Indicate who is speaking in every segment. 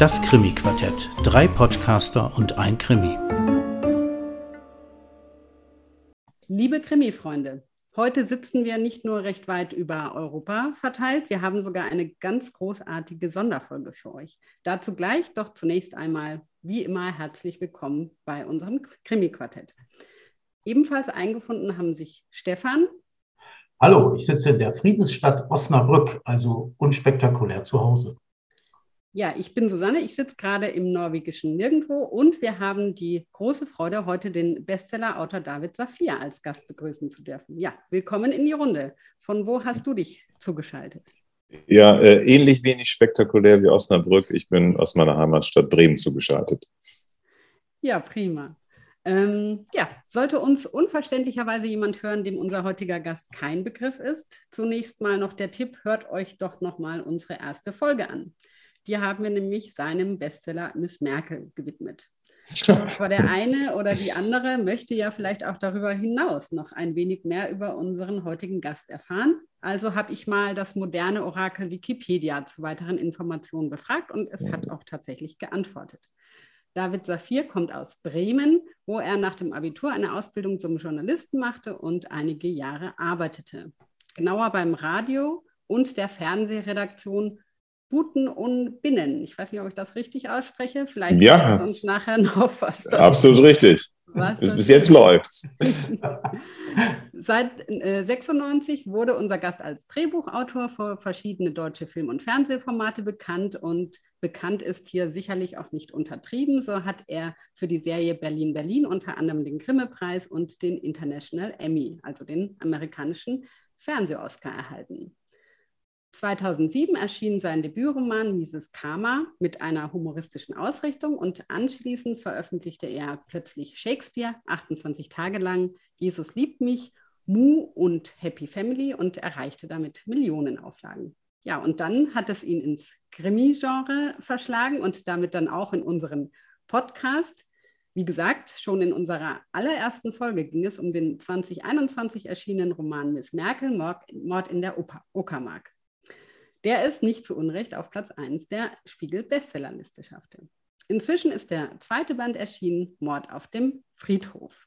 Speaker 1: Das Krimi-Quartett. Drei Podcaster und ein Krimi.
Speaker 2: Liebe Krimi-Freunde, heute sitzen wir nicht nur recht weit über Europa verteilt, wir haben sogar eine ganz großartige Sonderfolge für euch. Dazu gleich, doch zunächst einmal, wie immer, herzlich willkommen bei unserem Krimi-Quartett. Ebenfalls eingefunden haben sich Stefan.
Speaker 3: Hallo, ich sitze in der Friedensstadt Osnabrück, also unspektakulär zu Hause.
Speaker 2: Ja, ich bin Susanne, ich sitze gerade im norwegischen Nirgendwo und wir haben die große Freude, heute den Bestseller-Autor David Safir als Gast begrüßen zu dürfen. Ja, willkommen in die Runde. Von wo hast du dich zugeschaltet?
Speaker 4: Ja, äh, ähnlich wenig spektakulär wie Osnabrück. Ich bin aus meiner Heimatstadt Bremen zugeschaltet.
Speaker 2: Ja, prima. Ähm, ja, sollte uns unverständlicherweise jemand hören, dem unser heutiger Gast kein Begriff ist, zunächst mal noch der Tipp, hört euch doch noch mal unsere erste Folge an. Die haben wir nämlich seinem Bestseller Miss Merkel gewidmet. Aber der eine oder die andere möchte ja vielleicht auch darüber hinaus noch ein wenig mehr über unseren heutigen Gast erfahren. Also habe ich mal das moderne Orakel Wikipedia zu weiteren Informationen befragt und es hat auch tatsächlich geantwortet. David Safir kommt aus Bremen, wo er nach dem Abitur eine Ausbildung zum Journalisten machte und einige Jahre arbeitete. Genauer beim Radio und der Fernsehredaktion Buten und Binnen. Ich weiß nicht, ob ich das richtig ausspreche. Vielleicht
Speaker 4: ja,
Speaker 2: uns nachher noch was.
Speaker 4: Absolut richtig. bis, bis jetzt läuft's.
Speaker 2: Seit äh, 96 wurde unser Gast als Drehbuchautor für verschiedene deutsche Film- und Fernsehformate bekannt und bekannt ist hier sicherlich auch nicht untertrieben. So hat er für die Serie Berlin Berlin unter anderem den Grimme-Preis und den International Emmy, also den amerikanischen Fernseh-Oscar erhalten. 2007 erschien sein Debütroman Mises Karma mit einer humoristischen Ausrichtung und anschließend veröffentlichte er plötzlich Shakespeare 28 Tage lang, Jesus liebt mich, Mu und Happy Family und erreichte damit Millionenauflagen. Ja, und dann hat es ihn ins Krimi-Genre verschlagen und damit dann auch in unseren Podcast. Wie gesagt, schon in unserer allerersten Folge ging es um den 2021 erschienenen Roman Miss Merkel, Mord in der Uckermark der es nicht zu Unrecht auf Platz 1 der Spiegel-Bestsellerliste schaffte. Inzwischen ist der zweite Band erschienen, Mord auf dem Friedhof.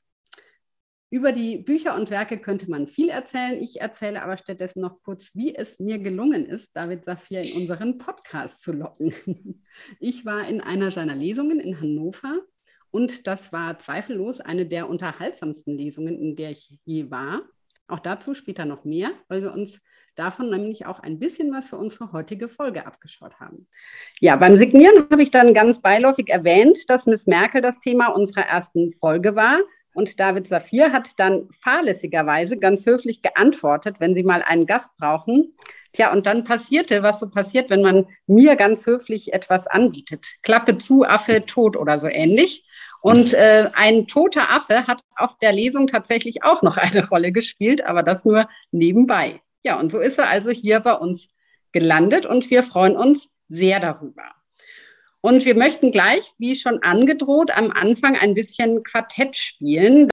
Speaker 2: Über die Bücher und Werke könnte man viel erzählen. Ich erzähle aber stattdessen noch kurz, wie es mir gelungen ist, David Safir in unseren Podcast zu locken. Ich war in einer seiner Lesungen in Hannover und das war zweifellos eine der unterhaltsamsten Lesungen, in der ich je war. Auch dazu später noch mehr, weil wir uns davon nämlich auch ein bisschen was für unsere heutige Folge abgeschaut haben. Ja, beim Signieren habe ich dann ganz beiläufig erwähnt, dass Miss Merkel das Thema unserer ersten Folge war. Und David Safir hat dann fahrlässigerweise ganz höflich geantwortet, wenn Sie mal einen Gast brauchen. Tja, und dann passierte, was so passiert, wenn man mir ganz höflich etwas anbietet. Klappe zu, Affe tot oder so ähnlich. Und äh, ein toter Affe hat auf der Lesung tatsächlich auch noch eine Rolle gespielt, aber das nur nebenbei. Ja, und so ist er also hier bei uns gelandet und wir freuen uns sehr darüber. Und wir möchten gleich, wie schon angedroht, am Anfang ein bisschen Quartett spielen.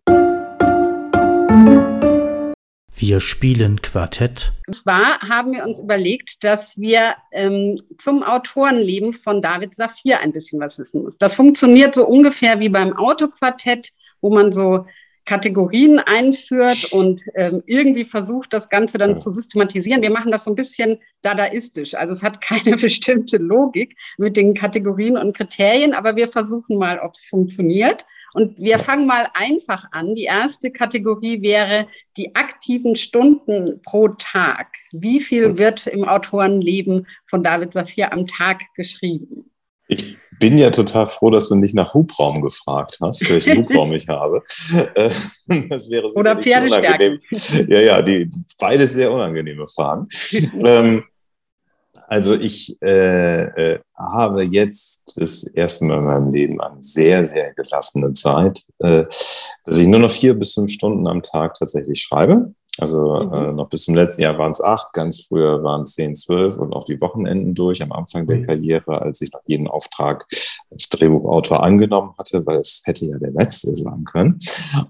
Speaker 1: Wir spielen Quartett.
Speaker 2: Und zwar haben wir uns überlegt, dass wir ähm, zum Autorenleben von David Safir ein bisschen was wissen müssen. Das funktioniert so ungefähr wie beim Autoquartett, wo man so Kategorien einführt und ähm, irgendwie versucht, das Ganze dann zu systematisieren. Wir machen das so ein bisschen dadaistisch. Also es hat keine bestimmte Logik mit den Kategorien und Kriterien, aber wir versuchen mal, ob es funktioniert. Und wir fangen mal einfach an. Die erste Kategorie wäre die aktiven Stunden pro Tag. Wie viel wird im Autorenleben von David Safir am Tag geschrieben?
Speaker 4: Ich bin ja total froh, dass du nicht nach Hubraum gefragt hast, welchen Hubraum ich habe. Äh,
Speaker 2: das wäre Oder Pferdestärken.
Speaker 4: Ja, ja, die, beides sehr unangenehme Fragen. ähm, also ich äh, äh, habe jetzt das erste Mal in meinem Leben eine sehr, sehr gelassene Zeit, äh, dass ich nur noch vier bis fünf Stunden am Tag tatsächlich schreibe. Also mhm. äh, noch bis zum letzten Jahr waren es acht, ganz früher waren es zehn, zwölf und auch die Wochenenden durch am Anfang der mhm. Karriere, als ich noch jeden Auftrag als Drehbuchautor angenommen hatte, weil es hätte ja der letzte sein können.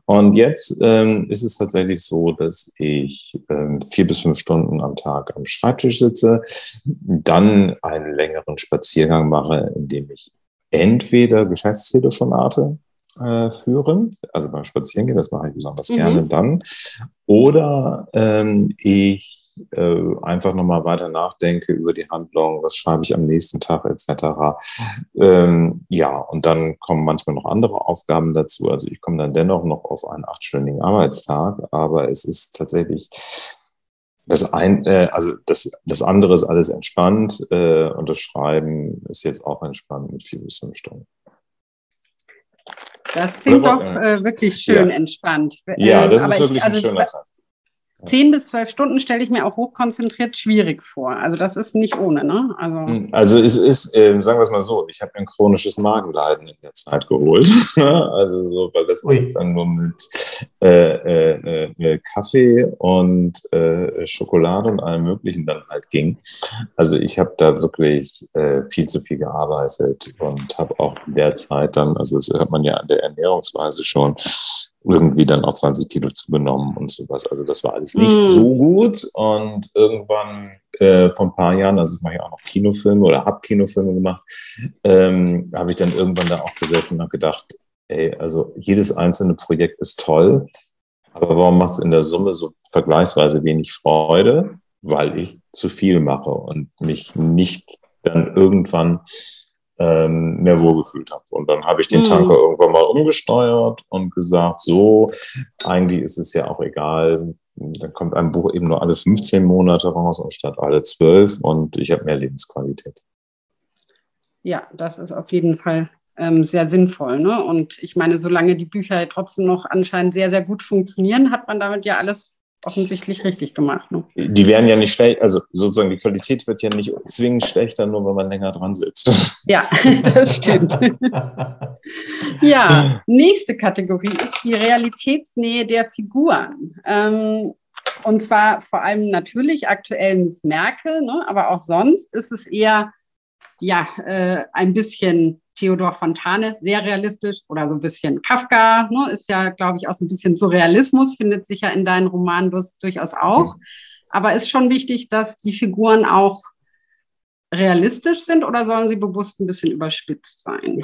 Speaker 4: Und jetzt ähm, ist es tatsächlich so, dass ich ähm, vier bis fünf Stunden am Tag am Schreibtisch sitze, dann einen längeren Spaziergang mache, in dem ich entweder Geschäftstelefonate äh, führe, also beim Spazierengehen, das mache ich besonders mhm. gerne dann, oder ähm, ich äh, einfach nochmal weiter nachdenke über die Handlung, was schreibe ich am nächsten Tag etc. Ähm, ja, und dann kommen manchmal noch andere Aufgaben dazu. Also ich komme dann dennoch noch auf einen achtstündigen Arbeitstag, aber es ist tatsächlich das ein, äh, also das, das andere ist alles entspannt äh, und das Schreiben ist jetzt auch entspannt mit vier bis fünf Stunden.
Speaker 2: Das klingt doch äh, wirklich schön ja. entspannt.
Speaker 4: Ja, das ähm, ist wirklich ich, also ein schöner Tag.
Speaker 2: Zehn bis zwölf Stunden stelle ich mir auch hochkonzentriert schwierig vor. Also das ist nicht ohne, ne?
Speaker 4: Also, hm, also es ist, äh, sagen wir es mal so, ich habe ein chronisches Magenleiden in der Zeit geholt. also so, weil das ist dann nur mit äh, äh, äh, Kaffee und äh, Schokolade und allem Möglichen dann halt ging. Also ich habe da wirklich äh, viel zu viel gearbeitet und habe auch in der Zeit dann, also das hört man ja an der Ernährungsweise schon, irgendwie dann auch 20 Kilo zugenommen und sowas. Also das war alles nicht mm. so gut. Und irgendwann äh, vor ein paar Jahren, also ich mache ja auch noch Kinofilme oder habe Kinofilme gemacht, ähm, habe ich dann irgendwann da auch gesessen und gedacht, ey, also jedes einzelne Projekt ist toll, aber warum macht es in der Summe so vergleichsweise wenig Freude? Weil ich zu viel mache und mich nicht dann irgendwann ähm, mehr wohlgefühlt habe. Und dann habe ich den mhm. Tanker irgendwann mal umgesteuert und gesagt, so, eigentlich ist es ja auch egal. Dann kommt ein Buch eben nur alle 15 Monate raus anstatt alle 12 und ich habe mehr Lebensqualität.
Speaker 2: Ja, das ist auf jeden Fall ähm, sehr sinnvoll. Ne? Und ich meine, solange die Bücher trotzdem noch anscheinend sehr, sehr gut funktionieren, hat man damit ja alles offensichtlich richtig gemacht. Ne?
Speaker 4: Die werden ja nicht schlecht, also sozusagen die Qualität wird ja nicht zwingend schlechter, nur wenn man länger dran sitzt.
Speaker 2: Ja, das stimmt. ja, nächste Kategorie ist die Realitätsnähe der Figuren. Ähm, und zwar vor allem natürlich aktuell Miss Merkel, ne? aber auch sonst ist es eher ja, äh, ein bisschen Theodor Fontane, sehr realistisch oder so ein bisschen Kafka, ne, ist ja, glaube ich, auch so ein bisschen Surrealismus, findet sich ja in deinen Romanen durchaus auch. Aber ist schon wichtig, dass die Figuren auch realistisch sind oder sollen sie bewusst ein bisschen überspitzt sein?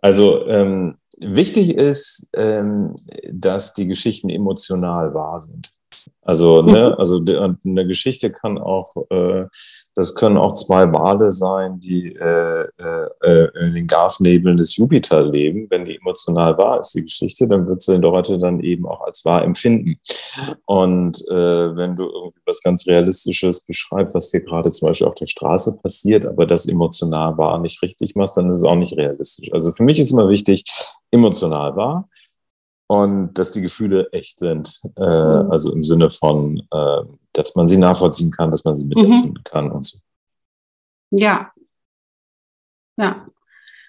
Speaker 4: Also ähm, wichtig ist, ähm, dass die Geschichten emotional wahr sind. Also, ne, mhm. also eine Geschichte kann auch, äh, das können auch zwei Wale sein, die äh, äh, in den Gasnebeln des Jupiter leben. Wenn die emotional wahr ist, die Geschichte, dann wird sie Leute dann eben auch als wahr empfinden. Und äh, wenn du irgendwie was ganz Realistisches beschreibst, was hier gerade zum Beispiel auf der Straße passiert, aber das emotional wahr nicht richtig machst, dann ist es auch nicht realistisch. Also für mich ist immer wichtig, emotional wahr und dass die Gefühle echt sind. Äh, mhm. Also im Sinne von, äh, dass man sie nachvollziehen kann, dass man sie mitempfinden mhm. kann und so.
Speaker 2: Ja. Ja.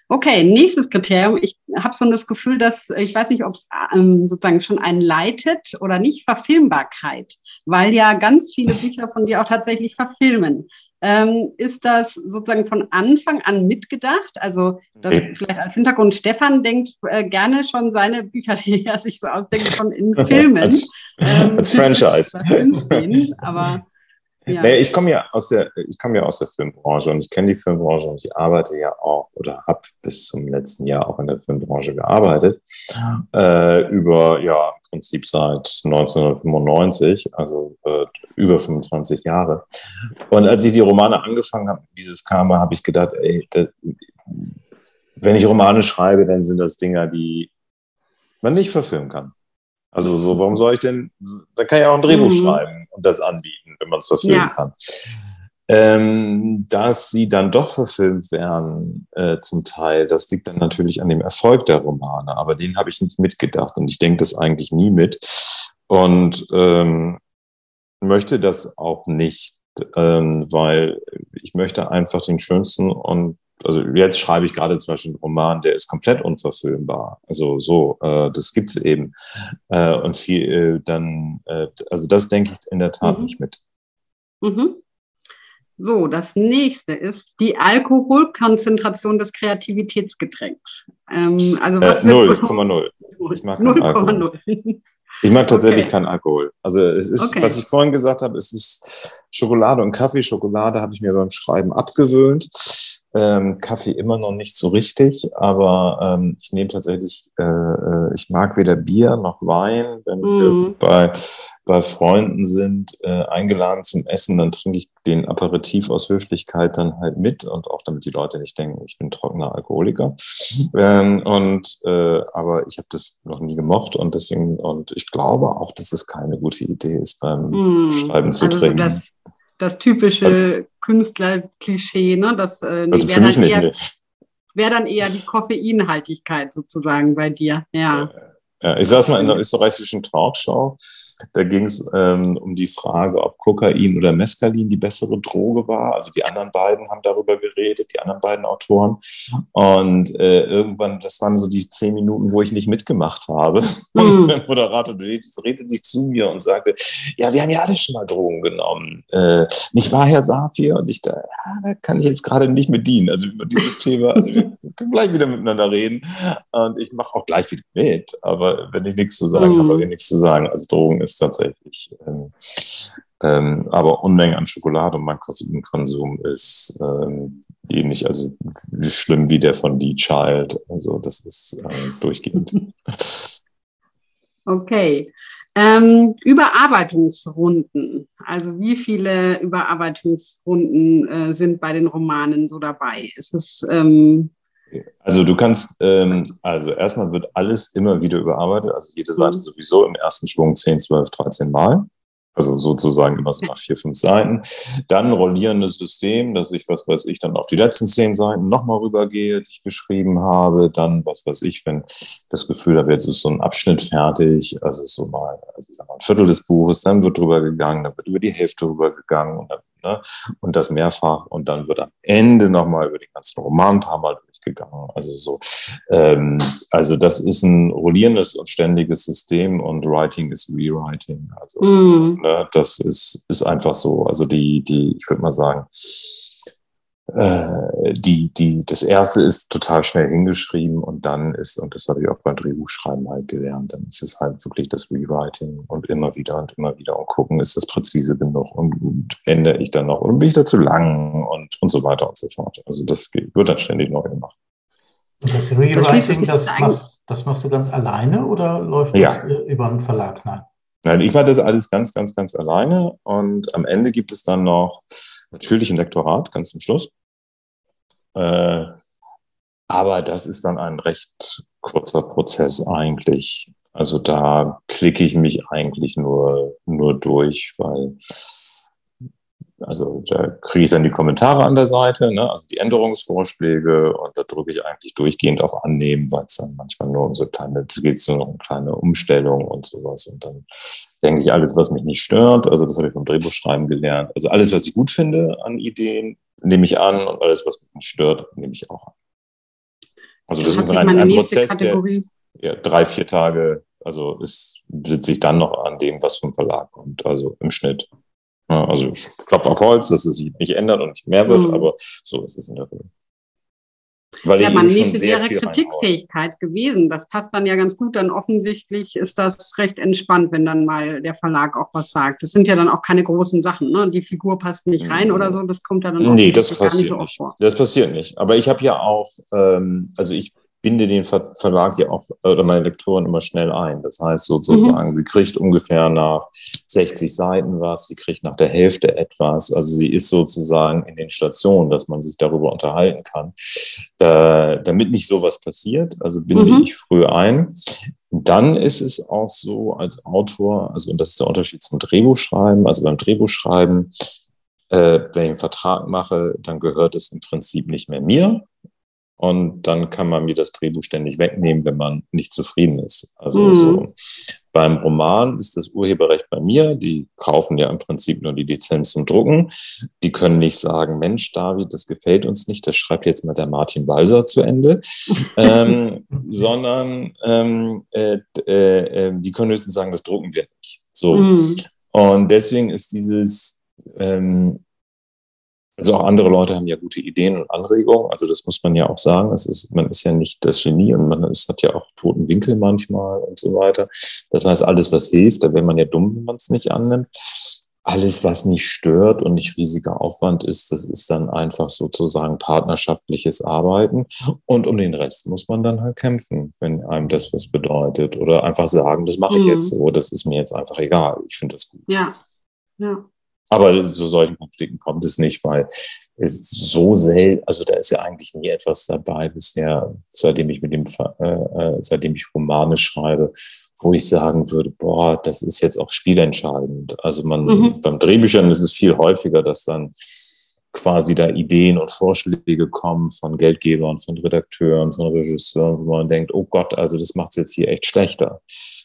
Speaker 2: Okay, nächstes Kriterium. Ich habe so das Gefühl, dass ich weiß nicht, ob es ähm, sozusagen schon einen leitet oder nicht Verfilmbarkeit, weil ja ganz viele Bücher von dir auch tatsächlich verfilmen. Ähm, ist das sozusagen von Anfang an mitgedacht? Also, dass vielleicht als Hintergrund Stefan denkt äh, gerne schon seine Bücher, die er sich so ausdenkt, schon in Filmen.
Speaker 4: als, ähm, als Franchise.
Speaker 2: aber
Speaker 4: ja. Nee, ich komme ja aus der, ich komme ja aus der Filmbranche und ich kenne die Filmbranche und ich arbeite ja auch oder habe bis zum letzten Jahr auch in der Filmbranche gearbeitet. Äh, über ja im Prinzip seit 1995, also äh, über 25 Jahre. Und als ich die Romane angefangen habe, dieses Karma, habe ich gedacht, ey, das, wenn ich Romane schreibe, dann sind das Dinger, die man nicht verfilmen kann. Also so, warum soll ich denn, da kann ich auch ein Drehbuch mhm. schreiben und das anbieten, wenn man es verfilmen ja. kann. Ähm, dass sie dann doch verfilmt werden, äh, zum Teil, das liegt dann natürlich an dem Erfolg der Romane, aber den habe ich nicht mitgedacht und ich denke das eigentlich nie mit und ähm, möchte das auch nicht, ähm, weil ich möchte einfach den schönsten und also jetzt schreibe ich gerade zum Beispiel einen Roman, der ist komplett unverfilmbar. Also so, äh, das gibt's eben. Äh, und viel, äh, dann, äh, also das denke ich in der Tat mhm. nicht mit.
Speaker 2: Mhm. So, das nächste ist die Alkoholkonzentration des Kreativitätsgetränks. Ähm, also was
Speaker 4: äh, 0,0. Ich mag 0,0. Ich mag tatsächlich okay. keinen Alkohol. Also es ist, okay. was ich vorhin gesagt habe, es ist Schokolade und Kaffee. Schokolade habe ich mir beim Schreiben abgewöhnt. Ähm, Kaffee immer noch nicht so richtig, aber ähm, ich nehme tatsächlich, äh, äh ich mag weder Bier noch Wein. Wenn mm. wir mhm. bei, bei Freunden sind, äh, eingeladen zum Essen, dann trinke ich den Aperitif aus Höflichkeit dann halt mit und auch damit die Leute nicht denken, ich bin trockener Alkoholiker. Ähm, und äh, aber ich habe das noch nie gemocht und deswegen und ich glaube auch, dass es keine gute Idee ist, beim mm. Schreiben zu also trinken.
Speaker 2: Das, das typische Künstlerklischee, ne? Das äh,
Speaker 4: also für mich eher, nicht.
Speaker 2: Wäre dann eher die Koffeinhaltigkeit sozusagen bei dir, ja.
Speaker 4: ja ich saß mal in der österreichischen Talkshow da ging es ähm, um die Frage, ob Kokain oder Mescalin die bessere Droge war. Also die anderen beiden haben darüber geredet, die anderen beiden Autoren. Und äh, irgendwann, das waren so die zehn Minuten, wo ich nicht mitgemacht habe. Mhm. Der Moderator drehte sich zu mir und sagte, ja, wir haben ja alle schon mal Drogen genommen. Äh, nicht wahr, Herr Safir? Und ich da, ja, da kann ich jetzt gerade nicht mit dienen. Also über dieses Thema, also wir können gleich wieder miteinander reden. Und ich mache auch gleich wieder mit. Aber wenn ich nichts zu sagen mhm. habe, habe ich nichts zu sagen. Also Drogen ist tatsächlich. Ähm, ähm, aber Unmengen an Schokolade und mein Koffeinkonsum ist ähm, ähnlich, also schlimm wie der von Lee Child. Also das ist äh, durchgehend.
Speaker 2: Okay. Ähm, Überarbeitungsrunden. Also wie viele Überarbeitungsrunden äh, sind bei den Romanen so dabei? Ist es ähm,
Speaker 4: also du kannst, ähm, also erstmal wird alles immer wieder überarbeitet, also jede Seite mhm. sowieso im ersten Schwung 10, 12, 13 Mal. Also sozusagen immer so nach vier, fünf Seiten. Dann rollierendes System, dass ich, was weiß ich, dann auf die letzten zehn Seiten nochmal rübergehe, die ich geschrieben habe. Dann, was weiß ich, wenn das Gefühl habe, jetzt ist so ein Abschnitt fertig, also so mal, also ich sag mal, ein Viertel des Buches, dann wird drüber gegangen, dann wird über die Hälfte rübergegangen und, dann, ne, und das mehrfach und dann wird am Ende nochmal über den ganzen Roman ein paar Mal gegangen. Also so, ähm, also das ist ein rollierendes und ständiges System und Writing ist Rewriting. Also mm. ne, das ist, ist einfach so. Also die, die, ich würde mal sagen, die, die, das erste ist total schnell hingeschrieben und dann ist, und das habe ich auch beim Drehbuchschreiben halt gelernt, dann ist es halt wirklich das Rewriting und immer wieder und immer wieder und gucken, ist das präzise genug und, und ändere ich dann noch und bin ich da zu lang und, und so weiter und so fort. Also das wird dann ständig neu gemacht.
Speaker 3: Und das Rewriting, das, das, machst, das machst du ganz alleine oder läuft ja. das über einen Verlag?
Speaker 4: Nein. Nein, ich mache das alles ganz, ganz, ganz alleine und am Ende gibt es dann noch natürlich ein Lektorat, ganz zum Schluss. Äh, aber das ist dann ein recht kurzer Prozess eigentlich. Also da klicke ich mich eigentlich nur, nur durch, weil also da kriege ich dann die Kommentare an der Seite, ne, also die Änderungsvorschläge und da drücke ich eigentlich durchgehend auf Annehmen, weil es dann manchmal nur um so kleine, geht es nur um kleine Umstellung und sowas. Und dann denke ich, alles, was mich nicht stört, also das habe ich vom Drehbuchschreiben gelernt. Also alles, was ich gut finde an Ideen, nehme ich an und alles, was mich stört, nehme ich auch an. Also das, das ist ein, ein Prozess, Kategorie. der ja, drei, vier Tage, also ist, sitze ich dann noch an dem, was vom Verlag kommt, also im Schnitt. Also ich klopfe auf Holz, dass es sich nicht ändert und nicht mehr wird, mhm. aber so ist es in der Regel.
Speaker 2: Weil ja, meine nächste wäre Kritikfähigkeit gewesen. Das passt dann ja ganz gut. Dann offensichtlich ist das recht entspannt, wenn dann mal der Verlag auch was sagt. Das sind ja dann auch keine großen Sachen. Ne? Die Figur passt nicht rein oder so. Das kommt dann auch
Speaker 4: nee, das passiert nicht, nicht. vor. Das passiert nicht. Aber ich habe ja auch, ähm, also ich binde den Ver Verlag ja auch oder meine Lektoren immer schnell ein. Das heißt sozusagen, mhm. sie kriegt ungefähr nach 60 Seiten was, sie kriegt nach der Hälfte etwas. Also sie ist sozusagen in den Stationen, dass man sich darüber unterhalten kann. Da, damit nicht sowas passiert, also binde mhm. ich früh ein. Dann ist es auch so als Autor, also und das ist der Unterschied zum Drehbuchschreiben, also beim Drehbuchschreiben, äh, wenn ich einen Vertrag mache, dann gehört es im Prinzip nicht mehr mir, und dann kann man mir das Drehbuch ständig wegnehmen, wenn man nicht zufrieden ist. Also mhm. so. Beim Roman ist das Urheberrecht bei mir. Die kaufen ja im Prinzip nur die Lizenz zum Drucken. Die können nicht sagen, Mensch, David, das gefällt uns nicht, das schreibt jetzt mal der Martin Walser zu Ende, ähm, sondern ähm, äh, äh, die können höchstens sagen, das drucken wir nicht. So. Mhm. Und deswegen ist dieses ähm, Also auch andere Leute haben ja gute Ideen und Anregungen. Also das muss man ja auch sagen. Es ist, man ist ja nicht das Genie und man ist, hat ja auch toten Winkel manchmal und so weiter. Das heißt, alles, was hilft, da wäre man ja dumm, wenn man es nicht annimmt. Alles, was nicht stört und nicht riesiger Aufwand ist, das ist dann einfach sozusagen partnerschaftliches Arbeiten. Und um den Rest muss man dann halt kämpfen, wenn einem das was bedeutet. Oder einfach sagen, das mache ich mhm. jetzt so, das ist mir jetzt einfach egal. Ich finde das gut.
Speaker 2: Ja, ja.
Speaker 4: Aber zu solchen Konflikten kommt es nicht, weil es so selten, also da ist ja eigentlich nie etwas dabei bisher, seitdem ich mit dem, äh, äh, seitdem ich Romane schreibe, wo ich sagen würde, boah, das ist jetzt auch spielentscheidend. Also man, mhm. beim Drehbüchern ist es viel häufiger, dass dann quasi da Ideen und Vorschläge kommen von Geldgebern, von Redakteuren, von Regisseuren, wo man denkt, oh Gott, also das macht es jetzt hier echt schlechter.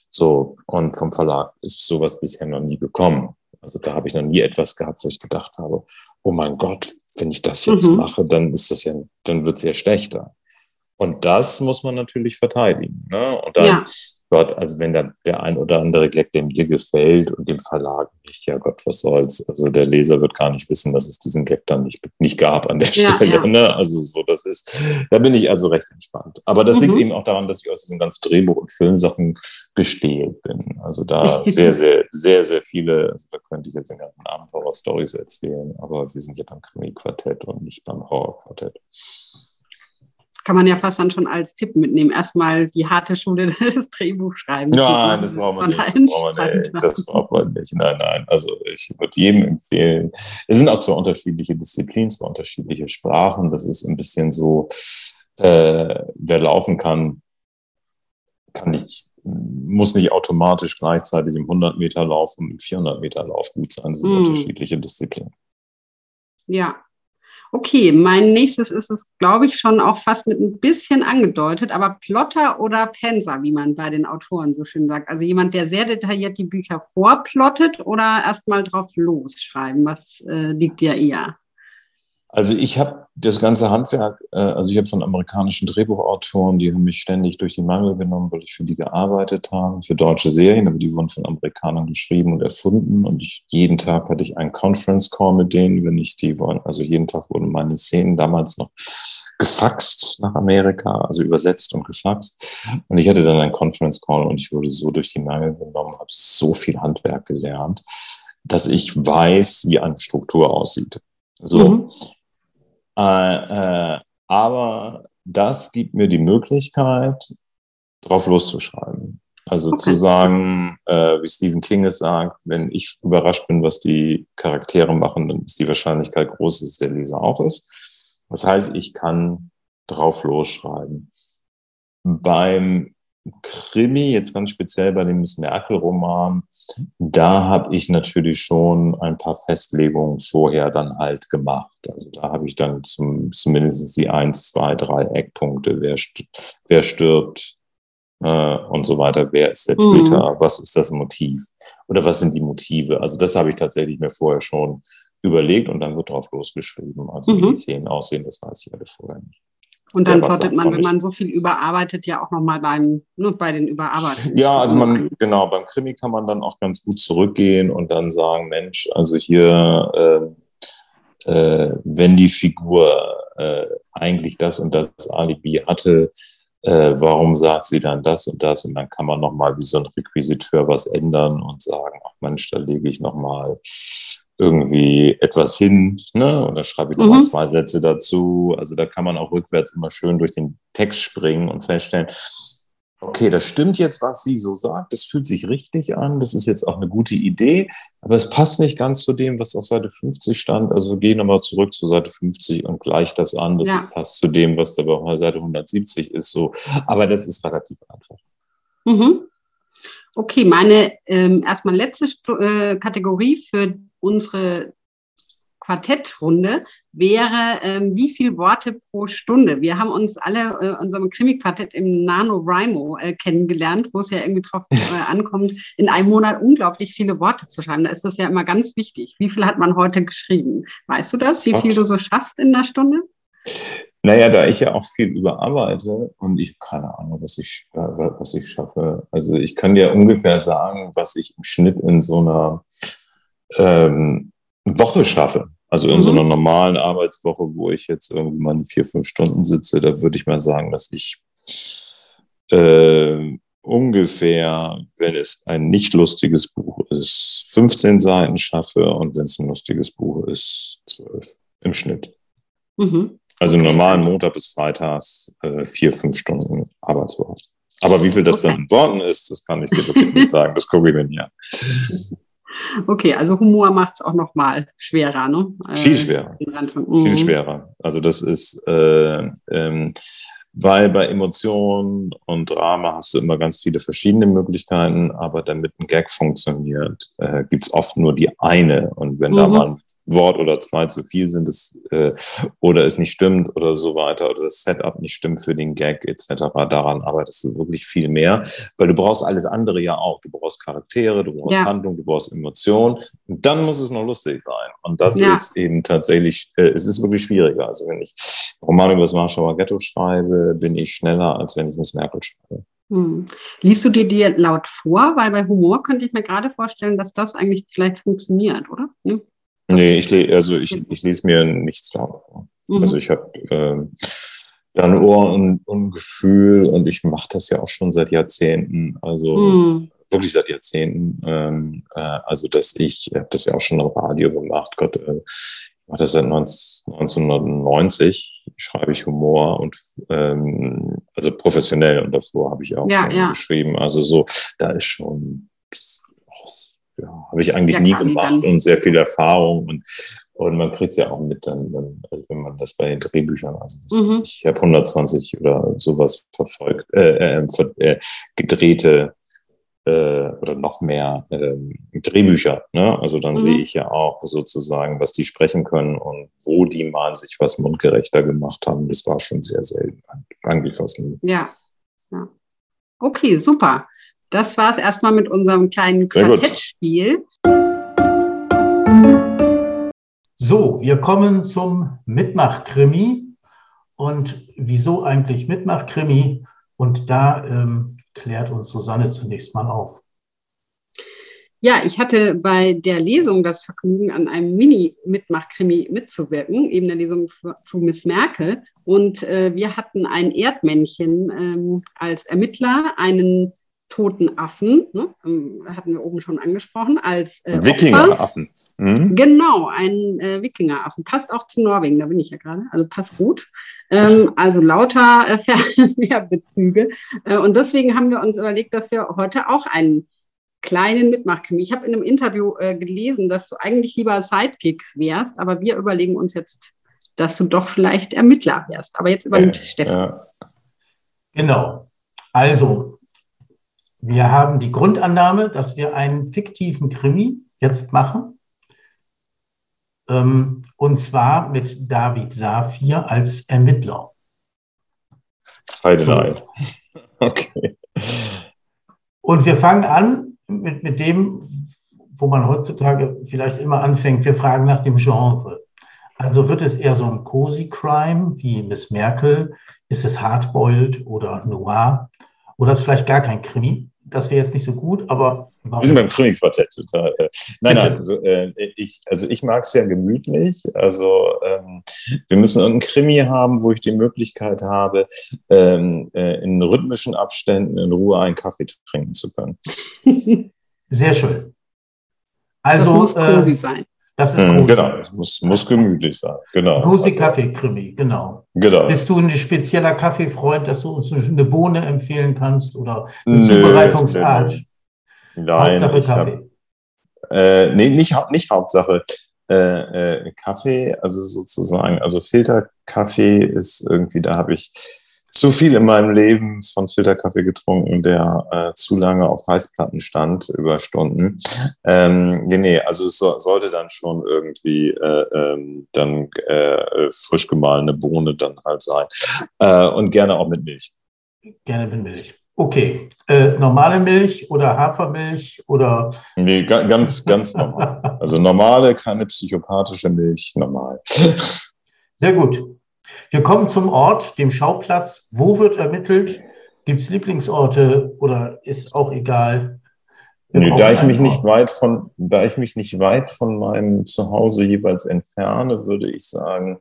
Speaker 4: So, und vom Verlag ist sowas bisher noch nie gekommen. Also da habe ich noch nie etwas gehabt, wo ich gedacht habe, oh mein Gott, wenn ich das jetzt mhm. mache, dann ist das ja, dann wird es ja schlechter. Und das muss man natürlich verteidigen. Ne? Und dann ja. Gott, also wenn der, der ein oder andere Gag dem dir gefällt und dem Verlag nicht, ja Gott, was soll's. Also der Leser wird gar nicht wissen, dass es diesen Gag dann nicht, nicht gab an der ja, Stelle. Ja. Ne? Also so, das ist, da bin ich also recht entspannt. Aber das mhm. liegt eben auch daran, dass ich aus diesen ganzen Drehbuch- und Filmsachen gestählt bin. Also da sehr, sehr, sehr, sehr viele, also da könnte ich jetzt den ganzen Abend Horror-Stories erzählen, aber wir sind ja beim Krimi-Quartett und nicht beim Horror-Quartett
Speaker 2: kann man ja fast dann schon als Tipp mitnehmen. Erstmal die harte Schule des Drehbuchschreibens.
Speaker 4: Nein, das braucht man, nicht. Das braucht man nicht. Das braucht man nicht. Nein, nein. Also ich würde jedem empfehlen. Es sind auch zwei unterschiedliche Disziplinen, zwei unterschiedliche Sprachen. Das ist ein bisschen so, äh, wer laufen kann, kann nicht, muss nicht automatisch gleichzeitig im 100 Meter Lauf und im 400 Meter Lauf gut sein. Das sind mm. unterschiedliche Disziplinen.
Speaker 2: Ja, Okay, mein nächstes ist es, glaube ich, schon auch fast mit ein bisschen angedeutet, aber Plotter oder Penser, wie man bei den Autoren so schön sagt. Also jemand, der sehr detailliert die Bücher vorplottet oder erstmal drauf losschreiben. Was äh, liegt dir eher?
Speaker 4: Also ich habe das ganze Handwerk, äh, also ich habe von amerikanischen Drehbuchautoren, die haben mich ständig durch die Mangel genommen, weil ich für die gearbeitet habe, für deutsche Serien, aber die wurden von Amerikanern geschrieben und erfunden und ich, jeden Tag hatte ich einen Conference Call mit denen, wenn ich die wollen, also jeden Tag wurden meine Szenen damals noch gefaxt nach Amerika, also übersetzt und gefaxt. Und ich hatte dann einen Conference Call und ich wurde so durch die Mangel genommen, habe so viel Handwerk gelernt, dass ich weiß, wie eine Struktur aussieht. So. Mhm. Äh, äh, aber das gibt mir die Möglichkeit, drauf loszuschreiben. Also okay. zu sagen, äh, wie Stephen King es sagt, wenn ich überrascht bin, was die Charaktere machen, dann ist die Wahrscheinlichkeit groß, dass es der Leser auch ist. Das heißt, ich kann drauf losschreiben. Beim Krimi, jetzt ganz speziell bei dem Miss Merkel-Roman, da habe ich natürlich schon ein paar Festlegungen vorher dann halt gemacht. Also da habe ich dann zum, zumindest die eins, zwei, drei Eckpunkte, wer, st wer stirbt äh, und so weiter, wer ist der mhm. Täter, was ist das Motiv oder was sind die Motive. Also das habe ich tatsächlich mir vorher schon überlegt und dann wird drauf losgeschrieben. Also mhm. wie die Szenen aussehen, das weiß ich alle vorher nicht.
Speaker 2: Und dann plottet man, wenn man so viel überarbeitet, ja auch nochmal beim, ne, bei den Überarbeitungen.
Speaker 4: Ja, also man, genau, beim Krimi kann man dann auch ganz gut zurückgehen und dann sagen, Mensch, also hier, äh, äh, wenn die Figur äh, eigentlich das und das Alibi hatte, äh, warum sagt sie dann das und das? Und dann kann man nochmal wie so ein Requisiteur was ändern und sagen, ach Mensch, da lege ich nochmal irgendwie etwas hin, ne? Und da schreibe ich nochmal mhm. zwei Sätze dazu. Also da kann man auch rückwärts immer schön durch den Text springen und feststellen, okay, das stimmt jetzt, was sie so sagt. Das fühlt sich richtig an. Das ist jetzt auch eine gute Idee. Aber es passt nicht ganz zu dem, was auf Seite 50 stand. Also geh nochmal zurück zu Seite 50 und gleich das an. Das ja. passt zu dem, was da bei Seite 170 ist. So. Aber das ist relativ einfach.
Speaker 2: Mhm. Okay, meine ähm, erstmal letzte äh, Kategorie für unsere Quartettrunde wäre, ähm, wie viele Worte pro Stunde? Wir haben uns alle äh, unserem Krimi-Quartett im NaNoWriMo äh, kennengelernt, wo es ja irgendwie drauf äh, ankommt, in einem Monat unglaublich viele Worte zu schreiben. Da ist das ja immer ganz wichtig. Wie viel hat man heute geschrieben? Weißt du das, wie viel du so schaffst in einer Stunde?
Speaker 4: Naja, da ich ja auch viel überarbeite und ich habe keine Ahnung, was ich, äh, was ich schaffe. Also ich kann dir ungefähr sagen, was ich im Schnitt in so einer ähm, Woche schaffe. Also in mhm. so einer normalen Arbeitswoche, wo ich jetzt irgendwie mal vier, fünf Stunden sitze, da würde ich mal sagen, dass ich äh, ungefähr, wenn es ein nicht lustiges Buch ist, 15 Seiten schaffe und wenn es ein lustiges Buch ist, 12 im Schnitt. Mhm. Also okay. normalen Montag bis Freitags äh, vier, fünf Stunden Arbeitswoche. Aber wie viel das okay. dann in Worten ist, das kann ich dir wirklich nicht sagen. Das gucke ich mir nicht an.
Speaker 2: Okay, also Humor macht es auch nochmal schwerer, ne?
Speaker 4: Viel schwerer. Mhm. Viel schwerer. Also das ist, äh, ähm, weil bei Emotionen und Drama hast du immer ganz viele verschiedene Möglichkeiten, aber damit ein Gag funktioniert, äh, gibt es oft nur die eine. Und wenn mhm. da mal Wort oder zwei zu viel sind es, äh, oder es nicht stimmt oder so weiter oder das Setup nicht stimmt für den Gag etc. Daran arbeitest du wirklich viel mehr, weil du brauchst alles andere ja auch. Du brauchst Charaktere, du brauchst ja. Handlung, du brauchst Emotionen und dann muss es noch lustig sein. Und das ja. ist eben tatsächlich, äh, es ist wirklich schwieriger. Also wenn ich Roman über das Warschauer Ghetto schreibe, bin ich schneller, als wenn ich Miss Merkel schreibe.
Speaker 2: Hm. Liest du dir die laut vor? Weil bei Humor könnte ich mir gerade vorstellen, dass das eigentlich vielleicht funktioniert, oder?
Speaker 4: Hm? Nee, ich, also ich, ich lese mir nichts laut vor. Mhm. Also ich habe äh, da ein Ohr und, und ein Gefühl und ich mache das ja auch schon seit Jahrzehnten. Also mhm. wirklich seit Jahrzehnten. Ähm, äh, also dass ich, ich habe das ja auch schon im Radio gemacht. Gott, äh, ich mache das seit 19, 1990. Schreibe ich Humor und ähm, also professionell und davor habe ich auch ja, schon ja. geschrieben. Also so, da ist schon ja, habe ich eigentlich ja, nie gemacht und sehr viel Erfahrung und, und man kriegt es ja auch mit, dann, dann, also wenn man das bei den Drehbüchern, also mhm. ist, ich habe 120 oder sowas verfolgt, äh, äh, äh, gedrehte äh, oder noch mehr äh, Drehbücher. Ne? Also dann mhm. sehe ich ja auch sozusagen, was die sprechen können und wo die mal sich was mundgerechter gemacht haben. Das war schon sehr selten, nie.
Speaker 2: Ja. ja. Okay, super. Das war es erstmal mit unserem kleinen Quartettspiel.
Speaker 3: So, wir kommen zum Mitmachkrimi. Und wieso eigentlich Mitmachkrimi? Und da ähm, klärt uns Susanne zunächst mal auf.
Speaker 2: Ja, ich hatte bei der Lesung das Vergnügen, an einem Mini-Mitmachkrimi mitzuwirken, eben der Lesung zu Miss Merkel. Und äh, wir hatten ein Erdmännchen ähm, als Ermittler, einen toten Affen, ne? Ähm, hatten wir oben schon angesprochen, als
Speaker 4: äh, Wikingeraffen.
Speaker 2: Mhm. Genau, ein äh, Wikingeraffen. Passt auch zu Norwegen, da bin ich ja gerade, also passt gut. Ähm, also lauter äh. Äh, und deswegen haben wir uns überlegt, dass wir heute auch einen kleinen Mitmachkrimi. Ich habe in einem Interview äh, gelesen, dass du eigentlich lieber Sidekick wärst, aber wir überlegen uns jetzt, dass du doch vielleicht Ermittler wärst. Aber jetzt übernimmt Stefan. Ja.
Speaker 3: Genau. Also, wir haben die Grundannahme, dass wir einen fiktiven Krimi jetzt machen. Ähm, und zwar mit David Safir als Ermittler.
Speaker 4: Heide so. nein. Okay.
Speaker 3: Und wir fangen an mit, mit dem, wo man heutzutage vielleicht immer anfängt. Wir fragen nach dem Genre. Also wird es eher so ein Cozy Crime wie Miss Merkel? Ist es Hardboiled oder Noir? Oder ist es vielleicht gar kein Krimi? Das wäre jetzt nicht so gut, aber.
Speaker 4: Wir sind beim Krimi-Quartett. Äh, nein, nein, also, äh, ich, also ich mag es ja gemütlich. Also ähm, wir müssen irgendeinen Krimi haben, wo ich die Möglichkeit habe, ähm, äh, in rhythmischen Abständen in Ruhe einen Kaffee trinken zu können.
Speaker 3: Sehr schön. Also,
Speaker 2: das muss cozy äh, sein.
Speaker 4: Das ist mhm, genau, es muss, muss gemütlich sein. Genau.
Speaker 3: Cozy also, Kaffeekrimi, genau. genau. Bist du ein spezieller Kaffeefreund, dass du uns eine Bohne empfehlen kannst oder eine Nö, Zubereitungsart?
Speaker 4: Nein, Hauptsache Kaffee. Hab, äh, nee, nicht, nicht Hauptsache äh, äh, Kaffee, also sozusagen, also Filterkaffee ist irgendwie, da habe ich zu viel in meinem Leben von Filterkaffee getrunken, der äh, zu lange auf Heißplatten stand, über Stunden. Ähm, nee, nee, also es so, sollte dann schon irgendwie äh, ähm, dann äh, frisch gemahlene Bohne dann halt sein. Äh, und gerne auch mit Milch.
Speaker 3: Gerne mit Milch. Okay. Äh, normale Milch oder Hafermilch oder?
Speaker 4: Nee, ga, ganz, ganz normal. Also normale, keine psychopathische Milch, normal.
Speaker 3: Sehr gut. Wir kommen zum Ort, dem Schauplatz. Wo wird ermittelt? Gibt es Lieblingsorte oder ist auch egal?
Speaker 4: Nö, da ich mich nicht weit von, da ich mich nicht weit von meinem Zuhause jeweils entferne, würde ich sagen,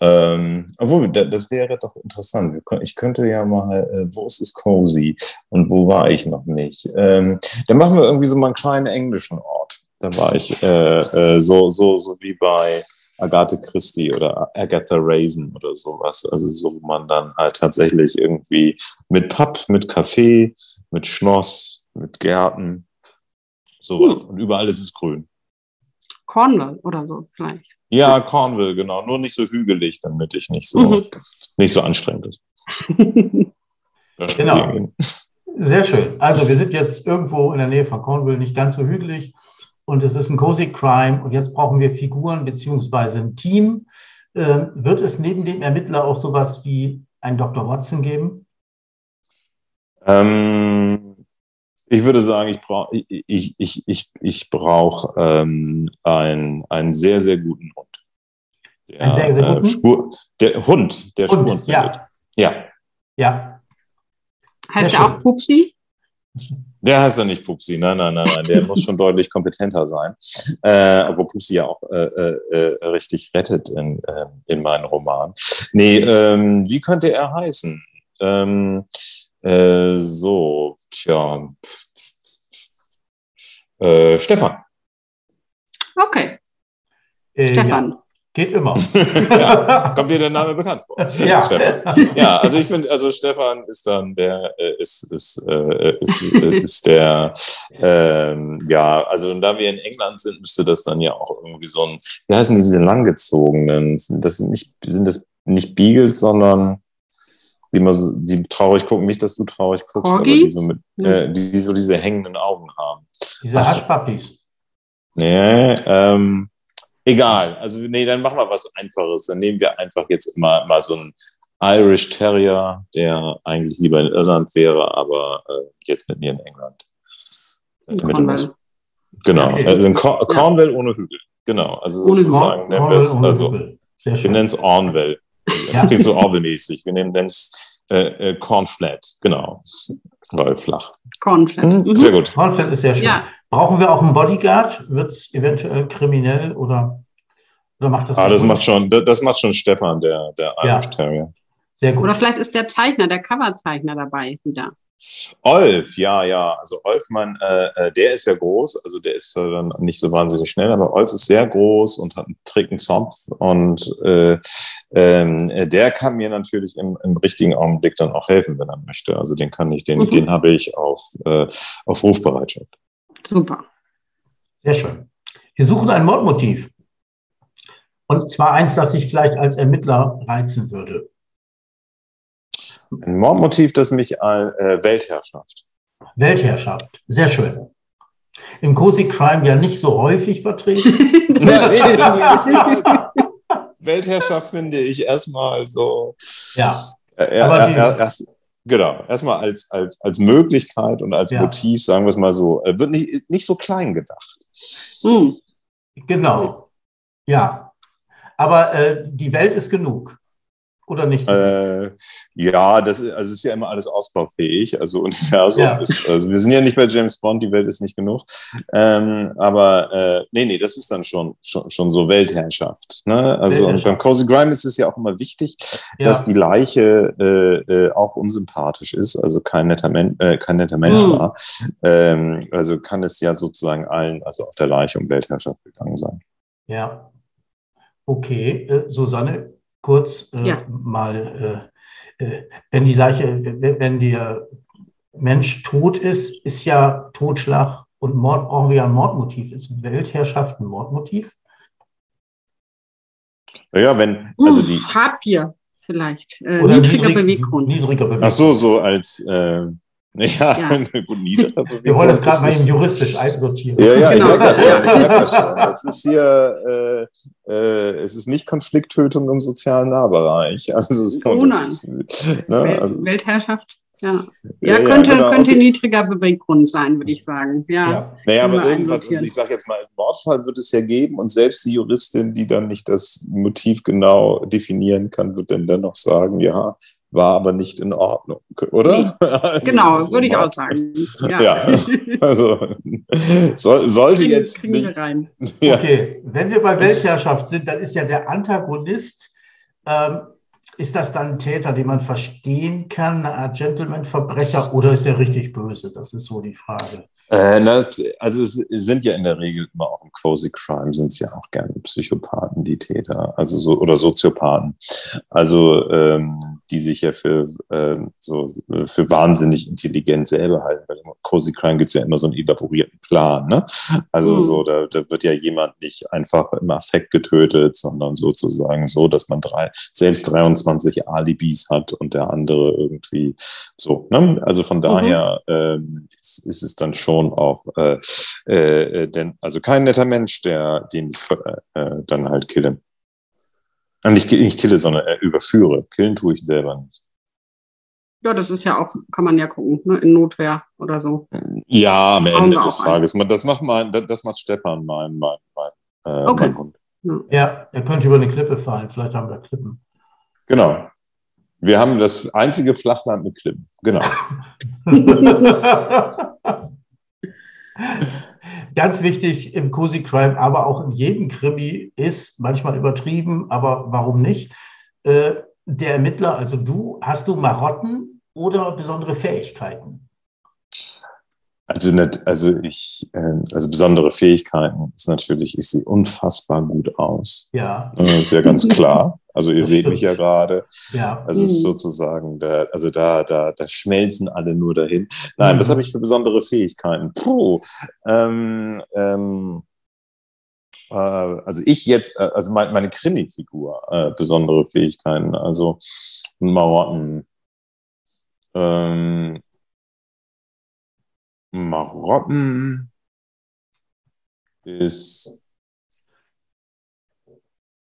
Speaker 4: ähm, obwohl, das wäre doch interessant. Ich könnte ja mal, äh, wo ist es cozy und wo war ich noch nicht? Ähm, dann machen wir irgendwie so mal einen kleinen englischen Ort. Da war ich äh, äh, so, so, so wie bei Agathe Christie oder Agatha Raisin oder sowas. Also so, wo man dann halt tatsächlich irgendwie mit Pub, mit Kaffee, mit Schloss, mit Gärten, sowas. Hm. Und überall ist es grün.
Speaker 2: Cornwall oder so vielleicht.
Speaker 4: Ja, Cornwall, genau. Nur nicht so hügelig, damit ich nicht so, mhm. nicht so anstrengend ist.
Speaker 3: genau. Sehr schön. Also wir sind jetzt irgendwo in der Nähe von Cornwall, nicht ganz so hügelig. Und es ist ein Cozy Crime. Und jetzt brauchen wir Figuren beziehungsweise ein Team. Ähm, wird es neben dem Ermittler auch sowas wie ein Dr. Watson geben?
Speaker 4: Ähm, ich würde sagen, ich brauche ich, ich, ich, ich brauch, ähm, einen, einen sehr, sehr guten Hund.
Speaker 3: Der, Ein sehr, sehr guten? Äh,
Speaker 4: Spur, der Hund, der Hund, Spuren findet.
Speaker 3: Ja. Ja. ja.
Speaker 2: Heißt der auch Pupsi?
Speaker 4: Der heißt ja nicht Pupsi, nein, nein, nein, nein. Der muss schon deutlich kompetenter sein. Äh, obwohl Pupsi ja auch äh, äh, äh, richtig rettet in, äh, in meinen Roman. Nee, ähm, wie könnte er heißen? Ähm, äh, so, tja. Äh, Stefan.
Speaker 2: Okay. Äh, Stefan.
Speaker 3: Ja. Geht immer.
Speaker 4: ja, kommt dir der Name bekannt vor?
Speaker 3: Ja.
Speaker 4: Stefan. Ja, also ich finde, also Stefan ist dann der, äh, ist, ist, äh, ist, äh, ist der, ähm, ja, also da wir in England sind, müsste das dann ja auch irgendwie so ein, wie heißen diese langgezogenen, das sind nicht, sind das nicht Beagles, sondern die, immer so, die traurig gucken, nicht, dass du traurig guckst, Corgi? aber die so, mit, äh, die so diese hängenden Augen haben.
Speaker 3: Diese Haschpappis.
Speaker 4: Nee, ähm, egal. Also, nee, dann machen wir was Einfaches. Dann nehmen wir einfach jetzt immer mal so einen Irish Terrier, der eigentlich lieber in Irland wäre, aber äh, jetzt mit mir in England.
Speaker 2: In Cornwall.
Speaker 4: Genau, okay. also in Cor Cornwall ja. ohne Hügel. Genau, also ohne sozusagen nennen wir es, also, wir nennen es Ornwell. Das klingt so Orwell-mäßig. Wir nehmen das äh, äh, Cornflat, genau. Weil flach.
Speaker 2: Cornflat.
Speaker 4: Mhm. Sehr gut.
Speaker 3: Cornflat ist sehr schön. Ja. Brauchen wir auch einen Bodyguard? Wird es eventuell kriminell oder, oder macht das?
Speaker 4: Ah, das macht, schon, das macht schon Stefan, der, der Irish
Speaker 2: ja. Terrier. Sehr gut. Oder vielleicht ist der Zeichner, der Coverzeichner dabei wieder.
Speaker 4: Olf, ja, ja. Also Olfmann, äh, äh, der ist ja groß, also der ist dann nicht so wahnsinnig schnell, aber Olf ist sehr groß und hat einen tricken Zopf und äh, äh, der kann mir natürlich im, im, richtigen Augenblick dann auch helfen, wenn er möchte. Also den kann ich, den, mhm. den habe ich auf, äh, auf Rufbereitschaft.
Speaker 2: Super.
Speaker 3: Sehr schön. Wir suchen ein Mordmotiv. Und zwar eins, das sich vielleicht als Ermittler reizen würde.
Speaker 4: Ein Mordmotiv, das mich an äh, Weltherrschaft.
Speaker 3: Weltherrschaft, sehr schön. Im Cozy Crime ja nicht so häufig vertreten. ja,
Speaker 4: nee, Weltherrschaft finde ich erstmal so.
Speaker 3: Ja.
Speaker 4: Äh, aber die, erst, genau, erstmal als, als, als Möglichkeit und als ja. Motiv, sagen wir es mal so, äh, wird nicht, nicht so klein gedacht.
Speaker 3: Hm. Genau. Ja. Aber äh, die Welt ist genug. Oder nicht?
Speaker 4: Äh, ja, das also ist ja immer alles ausbaufähig. Also Universum ja. ist, also wir sind ja nicht bei James Bond, die Welt ist nicht genug. Ähm, aber äh, nee, nee, das ist dann schon, schon, schon so Weltherrschaft. Ne? Also Weltherrschaft. und beim Cozy Grime ist es ja auch immer wichtig, ja. dass die Leiche äh, äh, auch unsympathisch ist, also kein netter, Men äh, kein netter Mensch mhm. war. Ähm, also kann es ja sozusagen allen, also auf der Leiche um Weltherrschaft gegangen sein.
Speaker 3: Ja. Okay, äh, Susanne, kurz äh, ja. mal, äh, äh, wenn die Leiche, wenn der Mensch tot ist, ist ja Totschlag und Mord brauchen wir ja ein Mordmotiv. Ist Weltherrschaft ein Mordmotiv?
Speaker 4: Ja, wenn, also die.
Speaker 2: Uh, Habgier vielleicht. Äh, niedriger niedrig, Beweggrund.
Speaker 3: Niedriger
Speaker 4: Beweggrund. Ach so, so als. Äh, ja, ja.
Speaker 3: gut, niedriger Wir wollen das gerade mal eben juristisch einsortieren.
Speaker 4: Ja, ja, genau. ich merke das schon. Ich merke das schon. Das ist hier, äh, äh, es ist nicht Konflikttötung im sozialen Nahbereich. Also es kommt,
Speaker 2: oh nein. Ist, ne, Welt, also Weltherrschaft. Ja, ja, ja könnte, ja, genau. könnte niedriger Beweggrund sein, würde ich sagen. Ja, ja.
Speaker 4: Naja, aber irgendwas, also ich sage jetzt mal, Mordfall wird es ja geben und selbst die Juristin, die dann nicht das Motiv genau definieren kann, wird dann dennoch sagen, ja, war aber nicht in Ordnung, oder?
Speaker 2: Also, genau, würde ich auch sagen.
Speaker 4: Ja, ja also Soll, sollte jetzt
Speaker 2: kriegen wir
Speaker 4: nicht.
Speaker 2: rein.
Speaker 4: Ja.
Speaker 3: Okay, wenn wir bei Weltherrschaft sind, dann ist ja der Antagonist, ähm, ist das dann ein Täter, den man verstehen kann, eine Art Gentleman-Verbrecher oder ist er richtig böse? Das ist so die Frage.
Speaker 4: Äh, na, also es sind ja in der Regel immer auch im Cozy Crime sind es ja auch gerne Psychopathen, die Täter, also so oder Soziopathen, also ähm, die sich ja für ähm, so für wahnsinnig intelligent selber halten. Bei dem Cozy Crime gibt es ja immer so einen elaborierten Plan, ne? Also
Speaker 2: Mhm.
Speaker 4: so da, da wird ja jemand nicht einfach im Affekt getötet, sondern sozusagen so, dass man drei selbst 23 Alibis hat und der andere irgendwie so. Ne? Also von daher ähm, ist, ist es dann schon auch äh, äh, denn also kein netter Mensch, der den ich äh, äh, dann halt kille. Äh, Nicht, nicht kille, sondern äh, überführe. Killen tue ich selber nicht.
Speaker 2: Ja, das ist ja auch, kann man ja gucken, ne? in Notwehr oder so.
Speaker 4: Ja, am Ende des. Tages. Man- Das macht mein, das das macht Stefan, mein, mein, mein, äh,
Speaker 2: Okay.
Speaker 4: mein Hund.
Speaker 3: Ja, er könnte über eine Klippe fallen. Vielleicht haben wir Klippen.
Speaker 4: Genau. Wir haben das einzige Flachland mit Klippen. Genau.
Speaker 3: Ganz wichtig im Cozy Crime, aber auch in jedem Krimi ist manchmal übertrieben, aber warum nicht? Äh, der Ermittler, also du, hast du Marotten oder besondere Fähigkeiten?
Speaker 4: Also, nicht, also ich, äh, also besondere Fähigkeiten ist natürlich, ich sehe unfassbar gut aus.
Speaker 3: Ja,
Speaker 4: Das ist ja ganz klar. Also ihr
Speaker 3: Das
Speaker 4: seht
Speaker 3: stimmt.
Speaker 4: mich ja gerade.
Speaker 3: ja.
Speaker 4: Also es ist
Speaker 2: Mhm.
Speaker 4: sozusagen, da, also da, da, da schmelzen alle nur dahin. Nein,
Speaker 3: Mhm.
Speaker 4: was habe ich für besondere Fähigkeiten? Puh, ähm, ähm, äh, also ich jetzt, äh, also mein, meine Krimi-Figur, äh, besondere Fähigkeiten, also Marotten, ähm, Marotten ist,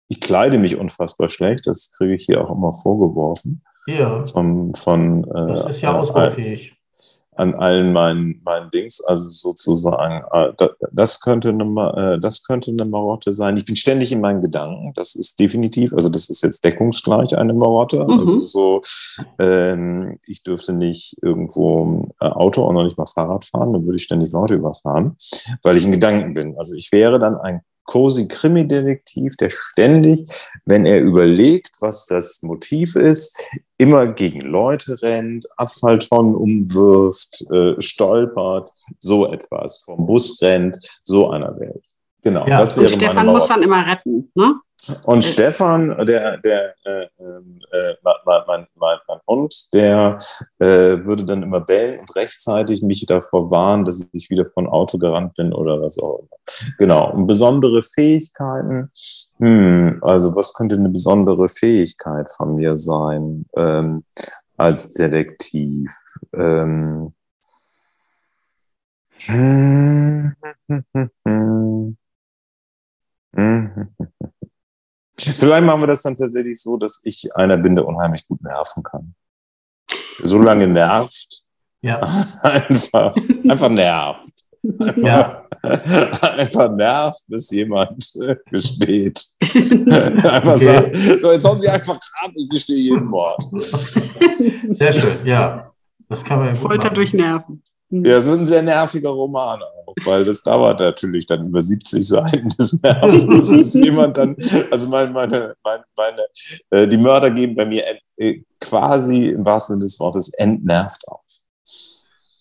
Speaker 4: ich kleide mich unfassbar schlecht, das kriege ich hier auch immer vorgeworfen
Speaker 3: Ja,
Speaker 4: von, von äh,
Speaker 3: das ist ja
Speaker 4: äh,
Speaker 3: ausbaufähig.
Speaker 4: An allen meinen, meinen Dings, also sozusagen, äh, da, das, könnte eine, äh, das könnte eine Marotte sein. Ich bin ständig in meinen Gedanken, das ist definitiv, also das ist jetzt deckungsgleich eine Marotte.
Speaker 2: Mhm.
Speaker 4: Also so, ähm, ich dürfte nicht irgendwo äh, Auto und noch nicht mal Fahrrad fahren, dann würde ich ständig Leute überfahren, weil ich in Gedanken bin. Also ich wäre dann ein cozy Krimi-Detektiv, der ständig, wenn er überlegt, was das Motiv ist, immer gegen Leute rennt, Abfalltonnen umwirft, äh, stolpert, so etwas, vom Bus rennt, so einer ich. Genau,
Speaker 3: Ja.
Speaker 4: das
Speaker 2: Und
Speaker 4: wäre meine
Speaker 2: Stefan muss dann immer retten, ne?
Speaker 4: Und Stefan, der, der, äh, ähm, äh, mein, mein, mein, mein Hund, der äh, würde dann immer bellen und rechtzeitig mich davor warnen, dass ich wieder von Auto gerannt bin oder was auch immer. Genau. Und besondere Fähigkeiten. Hm, also was könnte eine besondere Fähigkeit von mir sein ähm, als Detektiv? Ähm, hm, hm, hm, hm. Mhm. Vielleicht machen wir das dann tatsächlich so, dass ich einer bin, der unheimlich gut nerven kann. So lange nervt,
Speaker 3: Ja,
Speaker 4: einfach, einfach nervt. Einfach,
Speaker 3: ja.
Speaker 4: einfach nervt, bis jemand äh, gesteht. einfach
Speaker 3: Okay.
Speaker 4: sagen, so, jetzt hauen Sie einfach ab, ich gestehe jeden Mord.
Speaker 3: Sehr schön, ja. Das kann man ja
Speaker 2: Folter durch Nerven.
Speaker 4: Ja, es wird ein sehr nerviger Roman auch, weil das dauert natürlich dann über 70 Seiten des Nervens. ist jemand dann, also meine, meine, meine, meine äh, die Mörder geben bei mir äh, quasi im wahrsten Sinne des Wortes entnervt auf.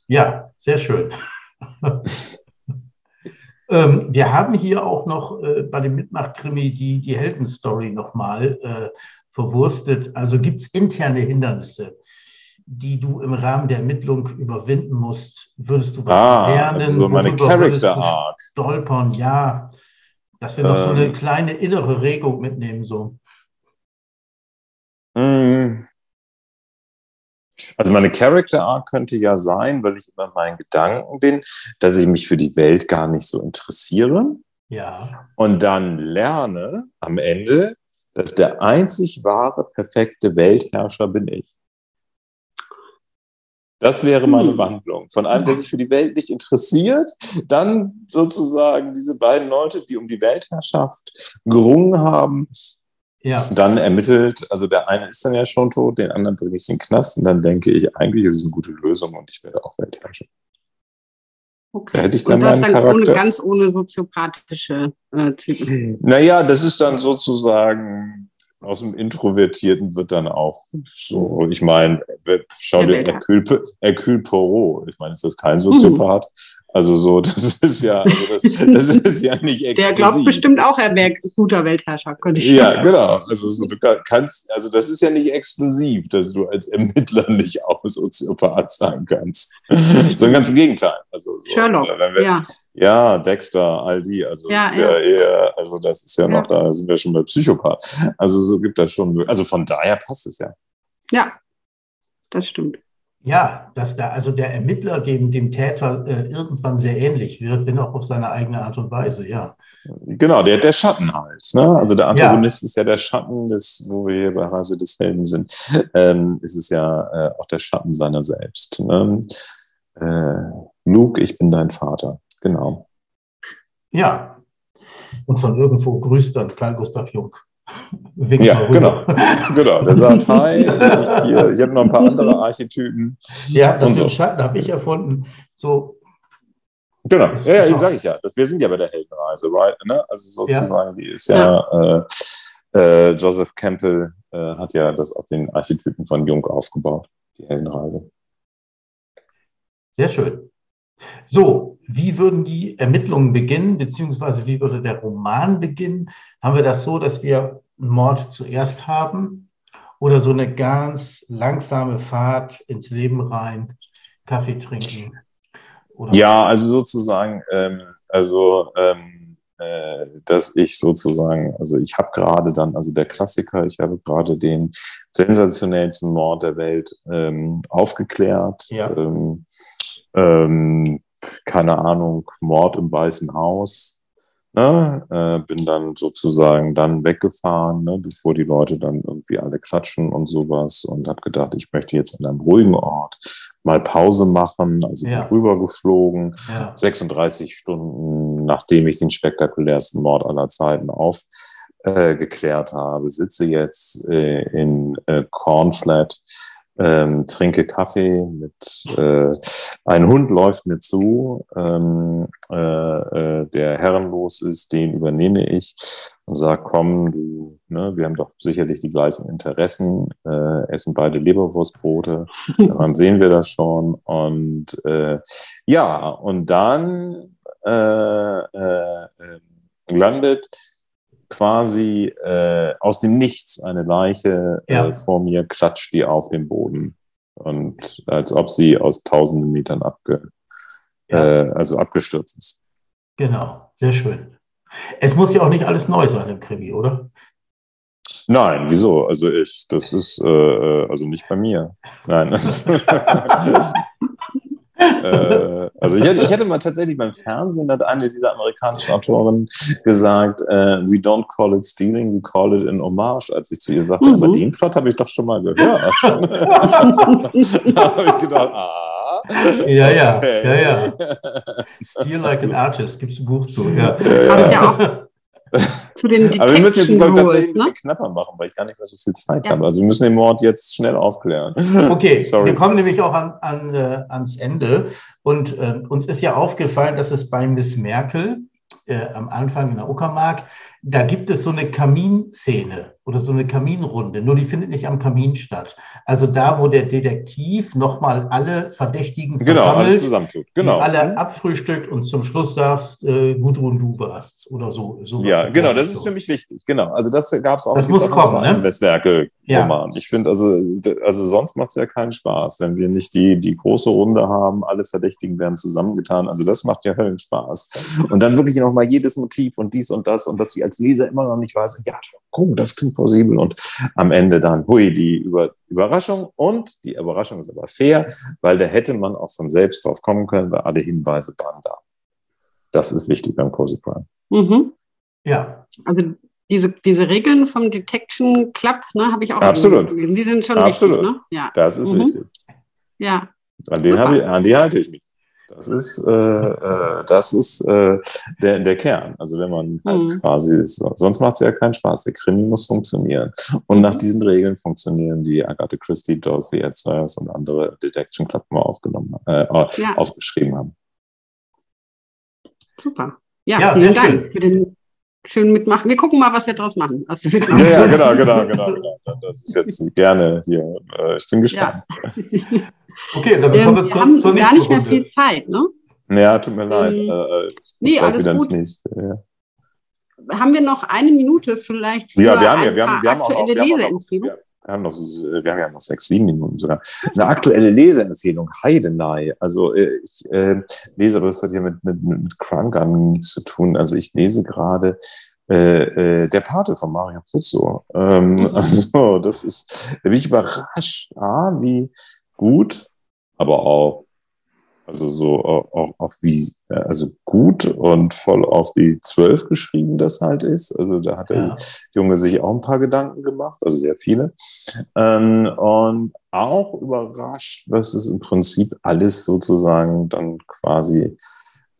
Speaker 3: Ja, sehr schön. ähm, wir haben hier auch noch äh, bei dem Mitmachkrimi die, die Heldenstory nochmal äh, verwurstet. Also gibt es interne Hindernisse, die du im Rahmen der Ermittlung überwinden musst? Würdest du was
Speaker 4: Ah,
Speaker 3: lernen?
Speaker 4: also so meine
Speaker 3: Worüber würdest du
Speaker 4: Character Arc.
Speaker 3: Stolpern, ja. Dass wir noch so eine
Speaker 4: Ähm.
Speaker 3: kleine innere Regung mitnehmen. So.
Speaker 4: Mm. Also meine Character Arc könnte ja sein, weil ich immer in meinen Gedanken bin, dass ich mich für die Welt gar nicht so interessiere.
Speaker 3: Ja.
Speaker 4: und dann lerne am Ende, dass der einzig wahre, perfekte Weltherrscher bin ich. Das wäre meine
Speaker 2: Hm.
Speaker 4: Wandlung. Von einem, der sich für die Welt nicht interessiert, dann sozusagen diese beiden Leute, die um die Weltherrschaft gerungen haben,
Speaker 3: Ja.
Speaker 4: dann ermittelt, also der eine ist dann ja schon tot, den anderen bringe ich in den Knast und dann denke ich, eigentlich ist es eine gute Lösung und ich werde auch Weltherrscher. Okay. Da hätte ich dann und das dann Charakter.
Speaker 2: Ohne, ganz ohne soziopathische äh, Typen.
Speaker 4: Naja, das ist dann sozusagen aus dem Introvertierten wird dann auch so, ich meine, schau dir Hercule, Poirot, ich meine, ist das kein Soziopath? Also so, das ist ja, also das, das ist ja nicht exklusiv.
Speaker 2: Der glaubt bestimmt auch, er wäre guter Weltherrscher, könnte ich
Speaker 4: Ja, sagen. genau. Also so, du kannst, also das ist ja nicht exklusiv, dass du als Ermittler nicht auch Soziopath sein kannst. Sondern ganz im Gegenteil. Also so,
Speaker 2: Sherlock, wir, ja.
Speaker 4: Ja, Dexter, all die. Also ja, ist ja. ja eher, also das ist ja, ja noch, da sind wir schon bei Psychopath. Also so gibt das schon, also von daher passt es ja.
Speaker 2: Ja, das stimmt.
Speaker 3: Ja, dass der, also der Ermittler dem, dem Täter äh, irgendwann sehr ähnlich wird, wenn auch auf seine eigene Art und Weise, ja.
Speaker 4: Genau, der, der Schatten halt. Ne? Also der Antagonist ja. ist ja der Schatten des, wo wir hier bei Reise des Helden sind, ähm, ist es ja äh, auch der Schatten seiner selbst. Ne? Äh, Luke, ich bin dein Vater. Genau.
Speaker 3: Ja. Und von irgendwo grüßt dann Karl Gustav Jung.
Speaker 4: Wink ja, genau. genau. Der sagt, hi, ich, hier, ich habe noch ein paar andere Archetypen.
Speaker 3: Ja, das so. Schatten habe ich erfunden. So.
Speaker 4: Genau, ja, ja sage ich ja. wir sind ja bei der Heldenreise, right? Ne? Also sozusagen, ja. die ist ja, ja. Äh, äh, Joseph Campbell äh, hat ja das auf den Archetypen von Jung aufgebaut, die Heldenreise.
Speaker 3: Sehr schön. So, wie würden die Ermittlungen beginnen, beziehungsweise wie würde der Roman beginnen? Haben wir das so, dass wir einen Mord zuerst haben oder so eine ganz langsame Fahrt ins Leben rein, Kaffee trinken?
Speaker 4: Oder ja, also sozusagen, ähm, also ähm, äh, dass ich sozusagen, also ich habe gerade dann, also der Klassiker, ich habe gerade den sensationellsten Mord der Welt ähm, aufgeklärt. Ja. Ähm, ähm, keine Ahnung, Mord im Weißen Haus. Ne? Äh, bin dann sozusagen dann weggefahren, ne? bevor die Leute dann irgendwie alle klatschen und sowas und habe gedacht, ich möchte jetzt an einem ruhigen Ort mal Pause machen, also ja. bin rübergeflogen, ja. 36 Stunden, nachdem ich den spektakulärsten Mord aller Zeiten aufgeklärt äh, habe, sitze jetzt äh, in äh, Cornflat ähm, trinke Kaffee mit, äh, ein Hund läuft mir zu, ähm, äh, äh, der herrenlos ist, den übernehme ich und sage, komm, du, ne, wir haben doch sicherlich die gleichen Interessen, äh, essen beide Leberwurstbrote, dann sehen wir das schon und äh, ja, und dann äh, äh, landet quasi äh, aus dem Nichts eine Leiche äh, ja. äh, vor mir, klatscht die auf den Boden. Und als ob sie aus tausenden Metern abge, ja. äh, also abgestürzt ist.
Speaker 3: Genau, sehr schön. Es muss ja auch nicht alles neu sein im Krimi, oder?
Speaker 4: Nein, wieso? Also ich, das ist äh, äh also nicht bei mir. Nein. äh, also ich hätte, ich hätte mal tatsächlich beim Fernsehen, hat eine dieser amerikanischen Autoren gesagt, äh, we don't call it stealing, we call it an homage, als ich zu ihr sagte, mhm. aber den Plot habe ich doch schon mal gehört. da habe ich gedacht,
Speaker 3: ah. Ja, ja, okay. ja, ja. Steal like an artist, gibt es ein Buch zu. Ja.
Speaker 2: Hast ja auch
Speaker 4: zu den Aber wir müssen jetzt glaub, tatsächlich ein bisschen ne? knapper machen, weil ich gar nicht mehr so viel Zeit ja. habe. Also wir müssen den Mord jetzt schnell aufklären.
Speaker 3: Okay, Sorry. wir kommen nämlich auch an, an, äh, ans Ende. Und äh, uns ist ja aufgefallen, dass es bei Miss Merkel äh, am Anfang in der Uckermark, da gibt es so eine Kaminszene oder so eine Kaminrunde, nur die findet nicht am Kamin statt. Also da, wo der Detektiv nochmal alle Verdächtigen
Speaker 4: genau, alle zusammentut. Genau.
Speaker 3: alle mhm. abfrühstückt und zum Schluss sagst, äh, Gudrun, du warst oder so.
Speaker 4: Ja, genau, das ist für mich wichtig. Genau, also das gab es auch
Speaker 3: das muss kommen, ne?
Speaker 4: Westwerke Roman. Ja. Ich finde, also, also sonst macht es ja keinen Spaß, wenn wir nicht die, die große Runde haben, alle Verdächtigen werden zusammengetan. Also das macht ja Höllenspaß. Und dann wirklich nochmal jedes Motiv und dies und das und dass ich als Leser immer noch nicht weiß, ja, guck, das klingt plausibel und am Ende dann, hui, die Über Überraschung und die Überraschung ist aber fair, weil da hätte man auch von selbst drauf kommen können, weil alle Hinweise waren da. Das ist wichtig beim Cozy Crime.
Speaker 2: Mhm. Ja. Also diese, diese Regeln vom Detection Club, ne, habe ich auch
Speaker 4: Absolut.
Speaker 2: Die sind schon
Speaker 4: Absolut.
Speaker 2: wichtig. Ne?
Speaker 4: Ja. Das ist mhm. wichtig.
Speaker 2: Ja.
Speaker 4: An, den ich, an die halte ich mich. Das ist, äh, äh, das ist äh, der, der Kern. Also wenn man halt mhm. quasi ist, sonst macht es ja keinen Spaß. Der Krimi muss funktionieren. Und nach mhm. diesen Regeln funktionieren die Agatha Christie, Dorothy Ed und andere Detection Club mal aufgenommen, äh, ja. aufgeschrieben haben.
Speaker 2: Super. Ja, ja vielen Dank schön. für den schönen Mitmachen. Wir gucken mal, was wir draus machen.
Speaker 4: Was ja, ja, genau, genau, genau, genau. Das ist jetzt gerne hier. Äh, ich bin gespannt. Ja.
Speaker 2: okay, dann ähm, wir, wir haben zur gar nicht mehr viel Zeit, ne?
Speaker 4: Ja, tut mir leid. Ähm, äh,
Speaker 2: nee, alles gut. Ja. Haben wir noch eine Minute vielleicht
Speaker 4: für ja, wir haben, ja, wir haben, wir haben aktuelle auch, wir Leseempfehlung? Haben wir haben noch, wir haben ja noch sechs, sieben Minuten sogar. Eine aktuelle Leseempfehlung, Heidenei. Also äh, ich äh, lese, aber das hat ja mit, mit, mit Crime zu tun. Also ich lese gerade äh, äh, Der Pate von Mario Puzo. Ähm, mhm. Also das ist, da bin ich überrascht, ah, wie gut, aber auch also so auch, auch wie, also gut und voll auf die Zwölf geschrieben das halt ist. Also da hat der Junge sich auch ein paar Gedanken gemacht, also sehr viele. Ähm, und auch überrascht, was es im Prinzip alles sozusagen dann quasi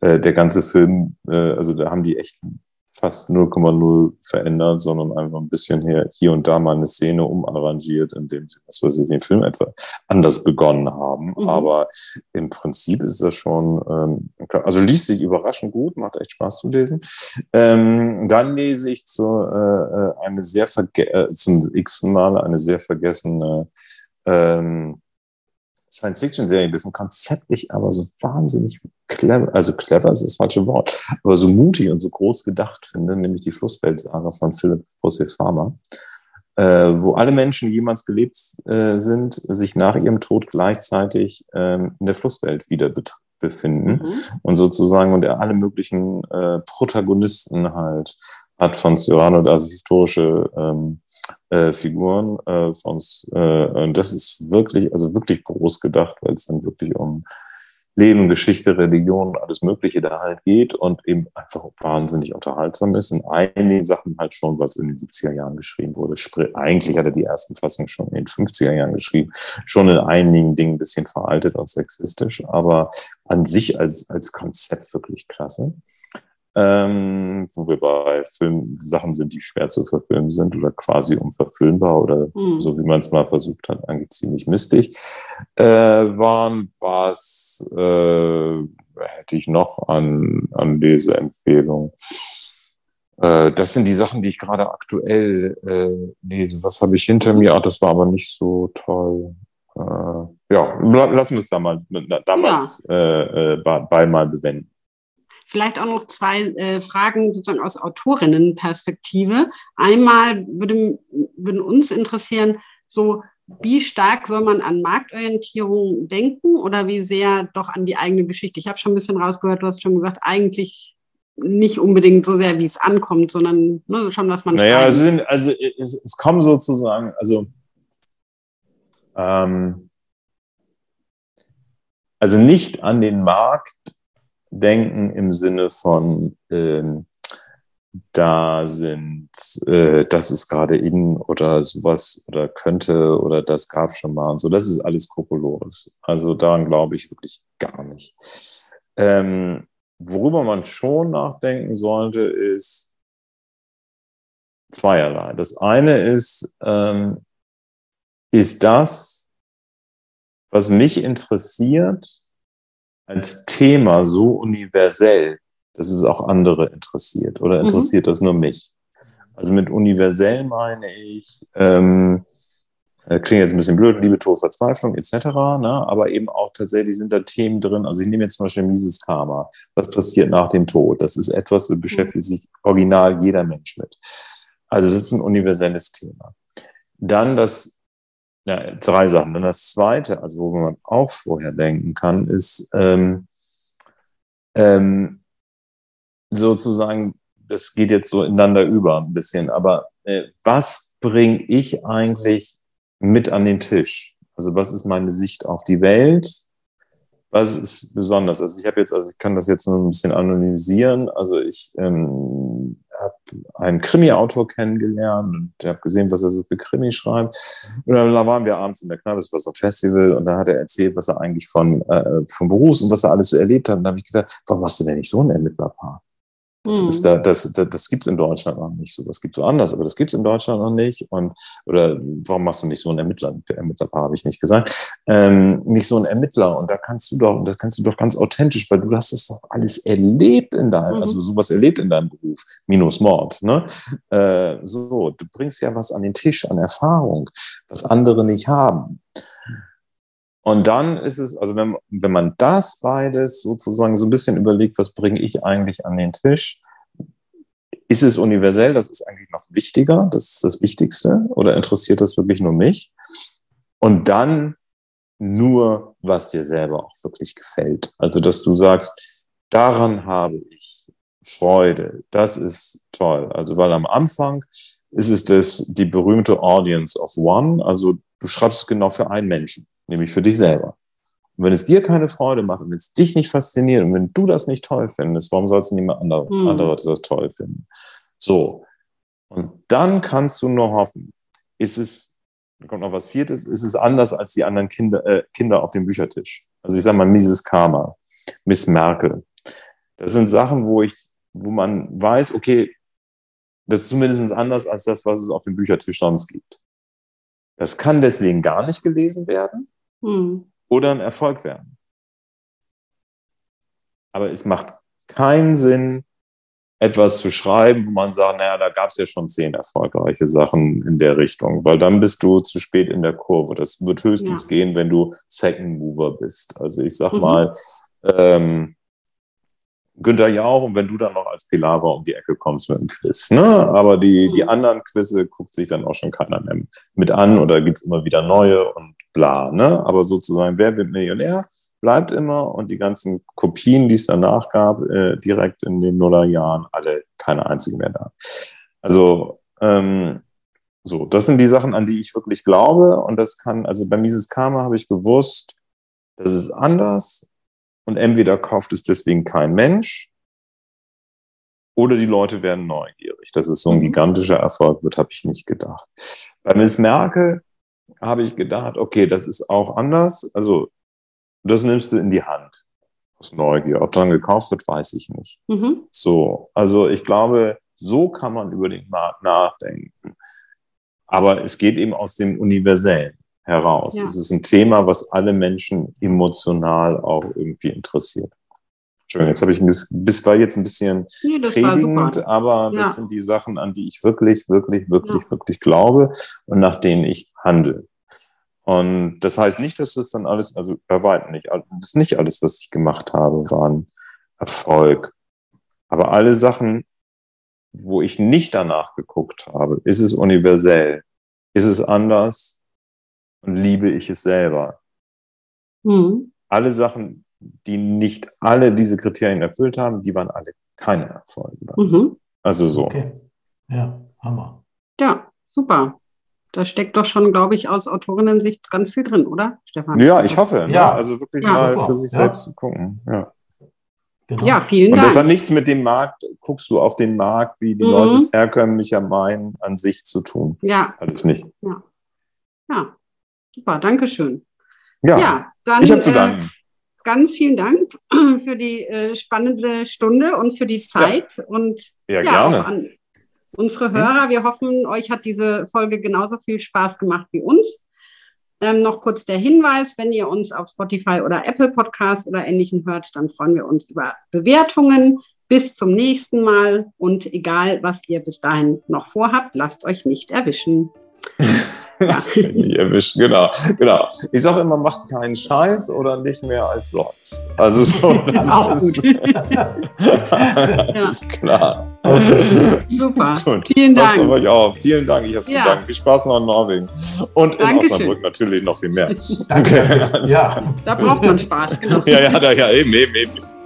Speaker 4: äh, der ganze Film, äh, also da haben die echt fast 0,0 verändert, sondern einfach ein bisschen hier, hier und da mal eine Szene umarrangiert, indem sie, was weiß ich, den Film etwa anders begonnen haben. Mhm. Aber im Prinzip ist das schon, ähm, also liest sich überraschend gut, macht echt Spaß zu lesen. Ähm, dann lese ich zu, äh, äh eine sehr verge äh, zum x Mal eine sehr vergessene ähm, Science-Fiction-Serie, das ist konzeptlich, aber so wahnsinnig clever, also clever ist das falsche Wort, aber so mutig und so groß gedacht finde, nämlich die Flussfeldsager von Philipp Josef Farmer, äh, wo alle Menschen, die jemals gelebt äh, sind, sich nach ihrem Tod gleichzeitig ähm, in der Flusswelt wieder befinden mhm. und sozusagen und alle möglichen äh, Protagonisten halt hat von Cyrano, also historische ähm, äh, Figuren äh, von äh, und das ist wirklich, also wirklich groß gedacht, weil es dann wirklich um Leben, Geschichte, Religion, alles Mögliche da halt geht und eben einfach wahnsinnig unterhaltsam ist. In einigen Sachen halt schon, es in den 70er Jahren geschrieben wurde. Sprich, eigentlich hat er die ersten Fassungen schon in den 50er Jahren geschrieben. Schon in einigen Dingen ein bisschen veraltet und sexistisch, aber an sich als, als Konzept wirklich klasse ähm, wo wir bei Film Sachen sind, die schwer zu verfilmen sind oder quasi unverfilmbar oder mhm. so wie man es mal versucht hat, eigentlich ziemlich mistig äh, waren. Was äh, hätte ich noch an, an Leseempfehlungen? Äh, das sind die Sachen, die ich gerade aktuell äh, lese. Was habe ich hinter mir? Ach, das war aber nicht so toll. Äh, ja, lassen wir es damals, damals ja. Äh, bei, bei mal bewenden.
Speaker 2: Vielleicht auch noch zwei äh, Fragen sozusagen aus Autorinnenperspektive. Einmal würde, würden uns interessieren, so wie stark soll man an Marktorientierung denken oder wie sehr doch an die eigene Geschichte? Ich habe schon ein bisschen rausgehört, du hast schon gesagt, eigentlich nicht unbedingt so sehr, wie es ankommt, sondern ne, schon, was man.
Speaker 4: Naja, es, sind, also es, es kommen sozusagen, also ähm, also nicht an den Markt denken im Sinne von, ähm, da sind, äh, das ist gerade in oder sowas oder könnte oder das gab schon mal und so. Das ist alles Kokolores. Also daran glaube ich wirklich gar nicht. Ähm, worüber man schon nachdenken sollte, ist zweierlei. Das eine ist, ähm, ist das, was mich interessiert, als Thema so universell, dass es auch andere interessiert oder mhm. interessiert mhm. das nur mich? Also mit universell meine ich, ähm, äh, klingt jetzt ein bisschen blöd, Liebe, Tod, Verzweiflung etc., ne? aber eben auch tatsächlich sind da Themen drin. Also ich nehme jetzt zum Beispiel Mises Karma. Was passiert nach dem Tod? Das ist etwas, das beschäftigt sich original jeder Mensch mit. Also das ist ein universelles Thema. Dann das ja, drei Sachen. Und das zweite, also wo man auch vorher denken kann, ist ähm, ähm, sozusagen, das geht jetzt so ineinander über ein bisschen, aber äh, was bringe ich eigentlich mit an den Tisch? Also was ist meine Sicht auf die Welt? Was ist besonders? Also ich habe jetzt, also ich kann das jetzt nur ein bisschen anonymisieren. Also ich ähm, habe einen Krimi-Autor kennengelernt und habe gesehen, was er so für Krimi schreibt. Und dann waren wir abends in der Kneipe, es war so ein Festival, und da hat er erzählt, was er eigentlich von, äh, vom Berufs und was er alles so erlebt hat. Und da habe ich gedacht, warum machst du denn nicht so ein Ermittlerpaar? Das, mhm. ist da, das, das, das gibt es in Deutschland noch nicht so. Das gibt es woanders, aber das gibt es in Deutschland noch nicht. Und oder warum machst du nicht so einen Ermittler? Ermittlerpaar habe ich nicht gesagt. Ähm, nicht so einen Ermittler. Und da kannst du doch, das kannst du doch ganz authentisch, weil du hast das doch alles erlebt in deinem, mhm. also sowas erlebt in deinem Beruf, minus Mord. Ne? Äh, so, du bringst ja was an den Tisch an Erfahrung, was andere nicht haben. Und dann ist es, also wenn, wenn man das beides sozusagen so ein bisschen überlegt, was bringe ich eigentlich an den Tisch, ist es universell, das ist eigentlich noch wichtiger, das ist das Wichtigste, oder interessiert das wirklich nur mich? Und dann nur, was dir selber auch wirklich gefällt. Also, dass du sagst, daran habe ich Freude, das ist toll. Also, weil am Anfang ist es das, die berühmte Audience of One, also du schreibst genau für einen Menschen nämlich für dich selber. Und wenn es dir keine Freude macht und wenn es dich nicht fasziniert und wenn du das nicht toll findest, warum sollst du niemand andere, hm. andere das toll finden? So. Und dann kannst du nur hoffen, ist es, da kommt noch was Viertes, ist es anders als die anderen Kinder, äh, Kinder auf dem Büchertisch. Also ich sage mal Mrs. Karma, Miss Merkel. Das sind Sachen, wo ich, wo man weiß, okay, das ist zumindest anders als das, was es auf dem Büchertisch sonst gibt. Das kann deswegen gar nicht gelesen werden hm. oder ein Erfolg werden. Aber es macht keinen Sinn, etwas zu schreiben, wo man sagt, naja, da gab es ja schon zehn erfolgreiche Sachen in der Richtung, weil dann bist du zu spät in der Kurve. Das wird höchstens ja. gehen, wenn du Second Mover bist. Also ich sag mhm. mal, ähm, Günther Jauch und wenn du dann noch als Pilawa um die Ecke kommst mit dem Quiz. Ne? Aber die, die mhm. anderen Quizze guckt sich dann auch schon keiner mehr mit an oder gibt es immer wieder neue und bla. Ne? Aber sozusagen, wer wird Millionär? Bleibt immer und die ganzen Kopien, die es danach gab, äh, direkt in den Nullerjahren, alle keine einzige mehr da. Also, ähm, so, das sind die Sachen, an die ich wirklich glaube. Und das kann, also bei Mises Karma habe ich bewusst, das ist anders und entweder kauft es deswegen kein Mensch oder die Leute werden neugierig. Dass es so ein mhm. gigantischer Erfolg wird, habe ich nicht gedacht. Bei Miss Merkel habe ich gedacht, okay, das ist auch anders. Also das nimmst du in die Hand aus Neugier. Ob dran gekauft wird, weiß ich nicht. Mhm. So, also ich glaube, so kann man über den Markt nachdenken. Aber es geht eben aus dem Universellen heraus. Ja. Es ist ein Thema, was alle Menschen emotional auch irgendwie interessiert. Entschuldigung, jetzt habe ich ein bisschen, bis war jetzt ein bisschen nee, predigend, aber ja. das sind die Sachen, an die ich wirklich, wirklich, wirklich, ja. wirklich glaube und nach denen ich handle. Und das heißt nicht, dass das dann alles, also bei weitem nicht, das ist nicht alles, was ich gemacht habe, war ein Erfolg. Aber alle Sachen, wo ich nicht danach geguckt habe, ist es universell, ist es anders, und liebe ich es selber. Mhm. Alle Sachen, die nicht alle diese Kriterien erfüllt haben, die waren alle keine Erfolge. Mhm. Also so. Okay.
Speaker 2: Ja, Hammer. Ja, super. Da steckt doch schon, glaube ich, aus Autorinnen-Sicht ganz viel drin, oder,
Speaker 4: Stefan? Ja, ich hoffe. Ne? Ja. Also wirklich ja, mal super. für sich ja. selbst zu gucken. Ja.
Speaker 2: Genau. Ja, vielen
Speaker 4: Und
Speaker 2: Dank.
Speaker 4: das hat nichts mit dem Markt, guckst du auf den Markt, wie die mhm. Leute es herkömmlicher meinen, an sich zu tun.
Speaker 2: Ja.
Speaker 4: Alles nicht.
Speaker 2: Ja. Ja. Super, danke schön.
Speaker 4: Ja, ja dann, ich habe zu äh, danken. Äh,
Speaker 2: ganz vielen Dank für die äh, spannende Stunde und für die Zeit.
Speaker 4: Ja.
Speaker 2: Und
Speaker 4: ja, ja gerne.
Speaker 2: an unsere Hörer, wir hoffen, euch hat diese Folge genauso viel Spaß gemacht wie uns. Ähm, noch kurz der Hinweis, wenn ihr uns auf Spotify oder Apple Podcast oder ähnlichen hört, dann freuen wir uns über Bewertungen. Bis zum nächsten Mal und egal, was ihr bis dahin noch vorhabt, lasst euch nicht erwischen.
Speaker 4: Das kann ich erwischt. Genau, genau. Ich sage immer, macht keinen Scheiß oder nicht mehr als sonst. Also so, das
Speaker 2: Auch ist,
Speaker 4: gut. ist klar.
Speaker 2: Super. Gut. Vielen Dank. Das
Speaker 4: euch auch. Vielen Dank. Ich habe zu ja. danken. Viel Spaß noch in Norwegen. Und Dankeschön. in Osnabrück natürlich noch viel mehr.
Speaker 2: Danke. Okay, ja. Da braucht man Spaß,
Speaker 4: genau. Ja, ja, da, ja, eben, eben, eben.